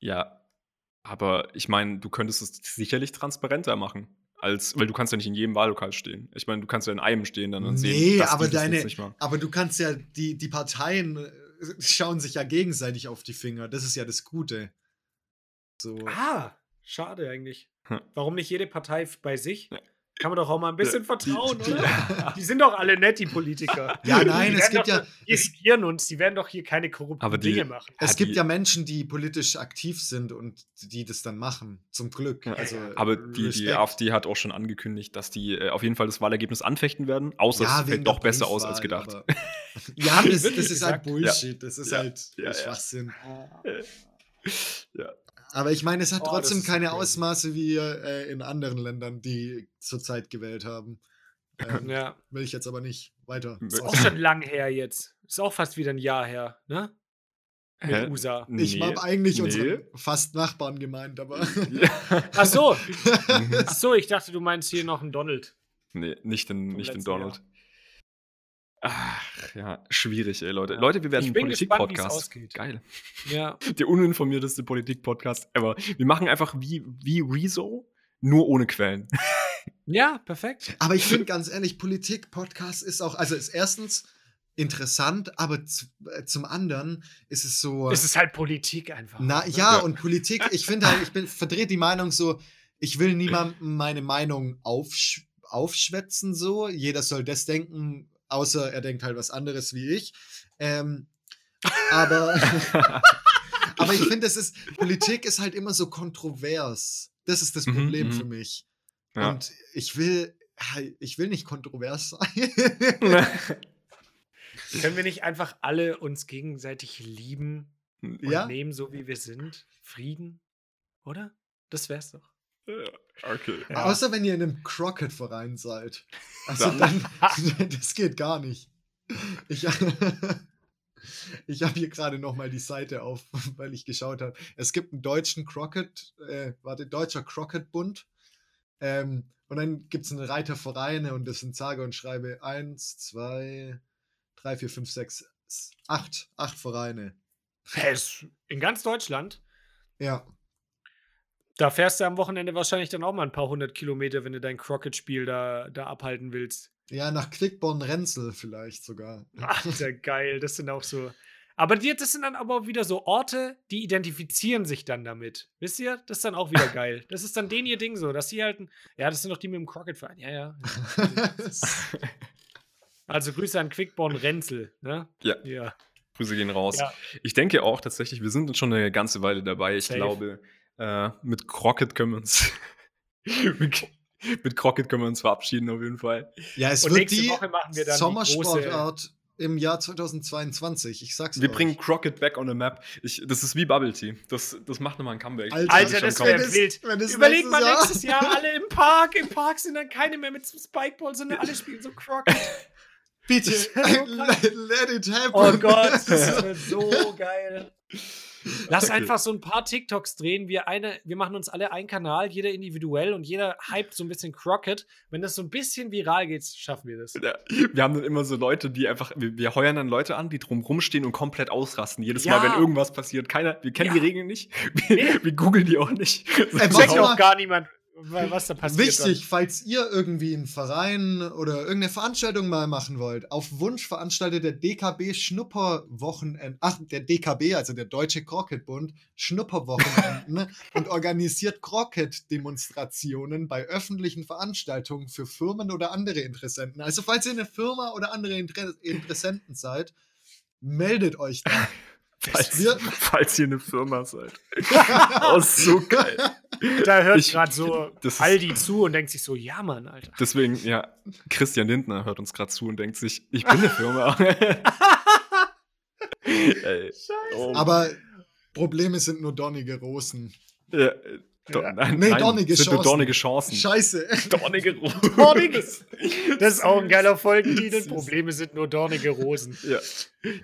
Ja, aber ich meine, du könntest es sicherlich transparenter machen. Als, weil du kannst ja nicht in jedem Wahllokal stehen. Ich meine, du kannst ja in einem stehen dann und Nee, sehen, dass aber deine-. Aber du kannst ja, die, die Parteien äh, schauen sich ja gegenseitig auf die Finger. Das ist ja das Gute. So. Ah, schade eigentlich. Hm. Warum nicht jede Partei bei sich? Ja. Kann man doch auch mal ein bisschen Die- vertrauen, die- oder? Die sind doch alle nett, die Politiker. Ja, nein, die es gibt doch, ja- Die regieren uns, die werden doch hier keine korrupten Aber die- Dinge machen. Es Ja, gibt die- ja Menschen, die politisch aktiv sind und die das dann machen. Zum Glück. Ja. Also, Aber die, die Respekt. AfD hat auch schon angekündigt, dass die äh, auf jeden Fall das Wahlergebnis anfechten werden, außer Ja, es fällt doch besser aus als gedacht. aber- ja, das, das ist halt? Bullshit. Das ist Ja. halt Ja, ja. Schwachsinn. Ja. Aber ich meine, es hat Oh, trotzdem keine crazy. Ausmaße wie äh, in anderen Ländern, die zurzeit gewählt haben. Ähm, Ja. Will ich jetzt aber nicht weiter. Ist Auch schon lang her jetzt. Ist auch fast wieder ein Jahr her, ne? Mit Hä? USA. Ich Nee. habe eigentlich Nee. unsere fast Nachbarn gemeint, aber. Ach so. Mhm. Ach so, ich dachte, du meinst hier noch einen Donald. Nee, nicht den, Vom nicht den Donald. Ach, ja, schwierig, ey, Leute. Ja. Leute, wir werden ein Politik-Podcast. Geil. Ja. Der uninformierteste Politik-Podcast ever. Wir machen einfach wie, wie Rezo, nur ohne Quellen. Ja, perfekt. Aber ich finde ganz ehrlich, Politik-Podcast ist auch, also ist erstens interessant, aber zu, äh, zum anderen ist es so. Es ist halt Politik einfach. na ne? ja, Ja. und Politik, ich finde halt, ich bin verdreht die Meinung so, ich will niemandem meine Meinung aufsch aufschwätzen, so. Jeder soll das denken, außer er denkt halt was anderes wie ich. Ähm, aber, aber ich finde, es ist, Politik ist halt immer so kontrovers. Das ist das Mhm, Problem mhm. für mich. Ja. Und ich will, ich will nicht kontrovers sein. Können wir nicht einfach alle uns gegenseitig lieben und ja? nehmen, so wie wir sind? Frieden? Oder? Das wär's doch. Okay. Ja. Außer wenn ihr in einem Crockett-Verein seid. Also Dann- dann, das geht gar nicht. Ich, ich habe hier gerade noch mal die Seite auf, weil ich geschaut habe. Es gibt einen deutschen Crockett, äh, warte, deutscher Crockett-Bund. Ähm, und dann gibt es einen Reiter Vereine und das sind sage und schreibe eins, zwei, drei, vier, fünf, sechs, s- acht, acht Vereine. Hä, ist In ganz Deutschland. Ja. Da fährst du am Wochenende wahrscheinlich dann auch mal ein paar hundert Kilometer, wenn du dein Crockett-Spiel da, da abhalten willst. Ja, nach Quickborn-Renzel vielleicht sogar. Alter, geil. Das sind auch so. Aber die, das sind dann aber auch wieder so Orte, die identifizieren sich dann damit. Wisst ihr? Das ist dann auch wieder geil. Das ist dann den ihr Ding so, dass sie halt. ein- Ja, das sind doch die mit dem Crockett-Verein. Ja, ja. Also Grüße an Quickborn Renzel. Ne? Ja. Ja. Grüße gehen raus. Ja. Ich denke auch tatsächlich, wir sind jetzt schon eine ganze Weile dabei. Ich Safe. glaube, äh, mit Crockett können wir uns. mit, mit Crockett können wir uns verabschieden, auf jeden Fall. Ja, es Und wird nächste die Woche machen wir dann die Sommersportart im Jahr 2022. Ich sag's Wir euch. bringen Crockett back on the map. Ich, das ist wie Bubble Tea. Das, das macht nochmal ein Comeback. Alter, Alter, das wäre wild. Überleg nächstes mal Jahr- nächstes Jahr alle im Park. Im Park sind dann keine mehr mit Spikeball, sondern alle spielen so Crockett. Bitte, let, let it happen. Oh Gott, das wird so geil. Lass Okay. einfach so ein paar TikToks drehen. Wir, eine, wir machen uns alle einen Kanal, jeder individuell und jeder hypt so ein bisschen Crockett. Wenn das so ein bisschen viral geht, schaffen wir das. Ja, wir haben dann immer so Leute, die einfach, wir, wir heuern dann Leute an, die drum rumstehen und komplett ausrasten. Jedes Ja. Mal, wenn irgendwas passiert. Keiner, wir kennen Ja. die Regeln nicht. Wir, Nee. wir googeln die auch nicht. Ey, Checkt Warte auch gar niemand, was da passiert. Wichtig, falls ihr irgendwie einen Verein oder irgendeine Veranstaltung mal machen wollt, auf Wunsch veranstaltet der DKB Schnupperwochenende, ach, der DKB, also der Deutsche Crockett-Bund, Schnupperwochenenden und organisiert Crockett-Demonstrationen bei öffentlichen Veranstaltungen für Firmen oder andere Interessenten. Also, falls ihr eine Firma oder andere Inter Interessenten seid, meldet euch da. falls, falls ihr eine Firma seid. oh, so geil. Da hört Ich- gerade so das ist- Aldi zu und denkt sich so, ja Mann, Alter. Deswegen, ja, Christian Lindner hört uns gerade zu und denkt sich, ich bin eine Firma. Ey, oh, Aber Probleme sind nur dornige Rosen. ja, äh, do, Ja. nein, Nee, nein, dornige sind nur Chancen. dornige Chancen. Scheiße. Dornige Rosen. Dorniges. Das ist auch ein geiler Folgentitel. Probleme sind nur dornige Rosen. Ja.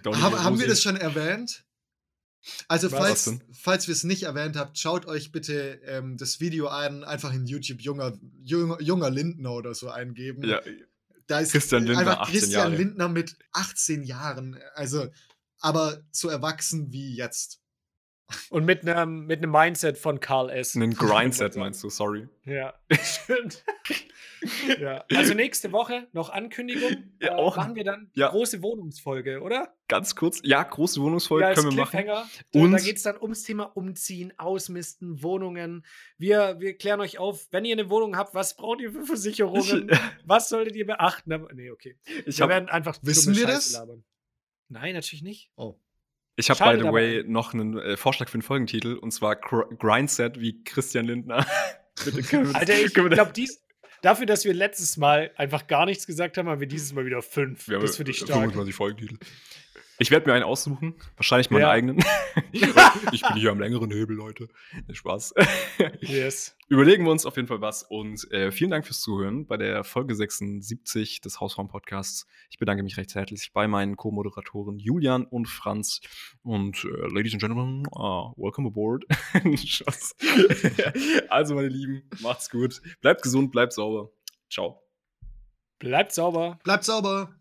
Dornige Haben, haben wir das schon erwähnt? Also, Was falls, falls wir es nicht erwähnt habt, schaut euch bitte ähm, das Video an, einfach in YouTube junger, junger, junger Lindner oder so eingeben. Ja, da ist Christian Lindner, einfach 18 Christian Jahre. Lindner mit 18 Jahren. Also, aber so erwachsen wie jetzt. Und mit einem mit einem Mindset von Karl S. einen Grindset meinst du, sorry. Ja, stimmt. Ja. Also nächste Woche noch Ankündigung. Ja, äh, auch. Machen wir dann Ja. große Wohnungsfolge, oder? Ganz kurz, ja, große Wohnungsfolge Ja, können wir machen. Und- da geht es dann ums Thema Umziehen, Ausmisten, Wohnungen. Wir, wir klären euch auf, wenn ihr eine Wohnung habt, was braucht ihr für Versicherungen? was solltet ihr beachten? Aber, nee, okay. Ich wir habe werden einfach Wissen wir Scheiße das? Labern. Nein, natürlich nicht. Oh. Ich habe, by the dabei. way, noch einen äh, Vorschlag für einen Folgentitel und zwar Gr Grindset wie Christian Lindner. Bitte Alter, ich glaube, dies. Dafür, dass wir letztes Mal einfach gar nichts gesagt haben, haben wir dieses Mal wieder fünf. Wir das finde ich stark. 25 Folgentitel. Ich werde mir einen aussuchen, wahrscheinlich meinen Ja. eigenen. ich bin hier am längeren Hebel, Leute. Spaß. Yes. Überlegen wir uns auf jeden Fall was und äh, vielen Dank fürs Zuhören bei der Folge 76 des Hausraum-Podcasts. Ich bedanke mich recht herzlich bei meinen Co-Moderatoren Julian und Franz und äh, Ladies and Gentlemen, uh, welcome aboard. Also, meine Lieben, macht's gut. Bleibt gesund, bleibt sauber. Ciao. Bleibt sauber. Bleibt sauber.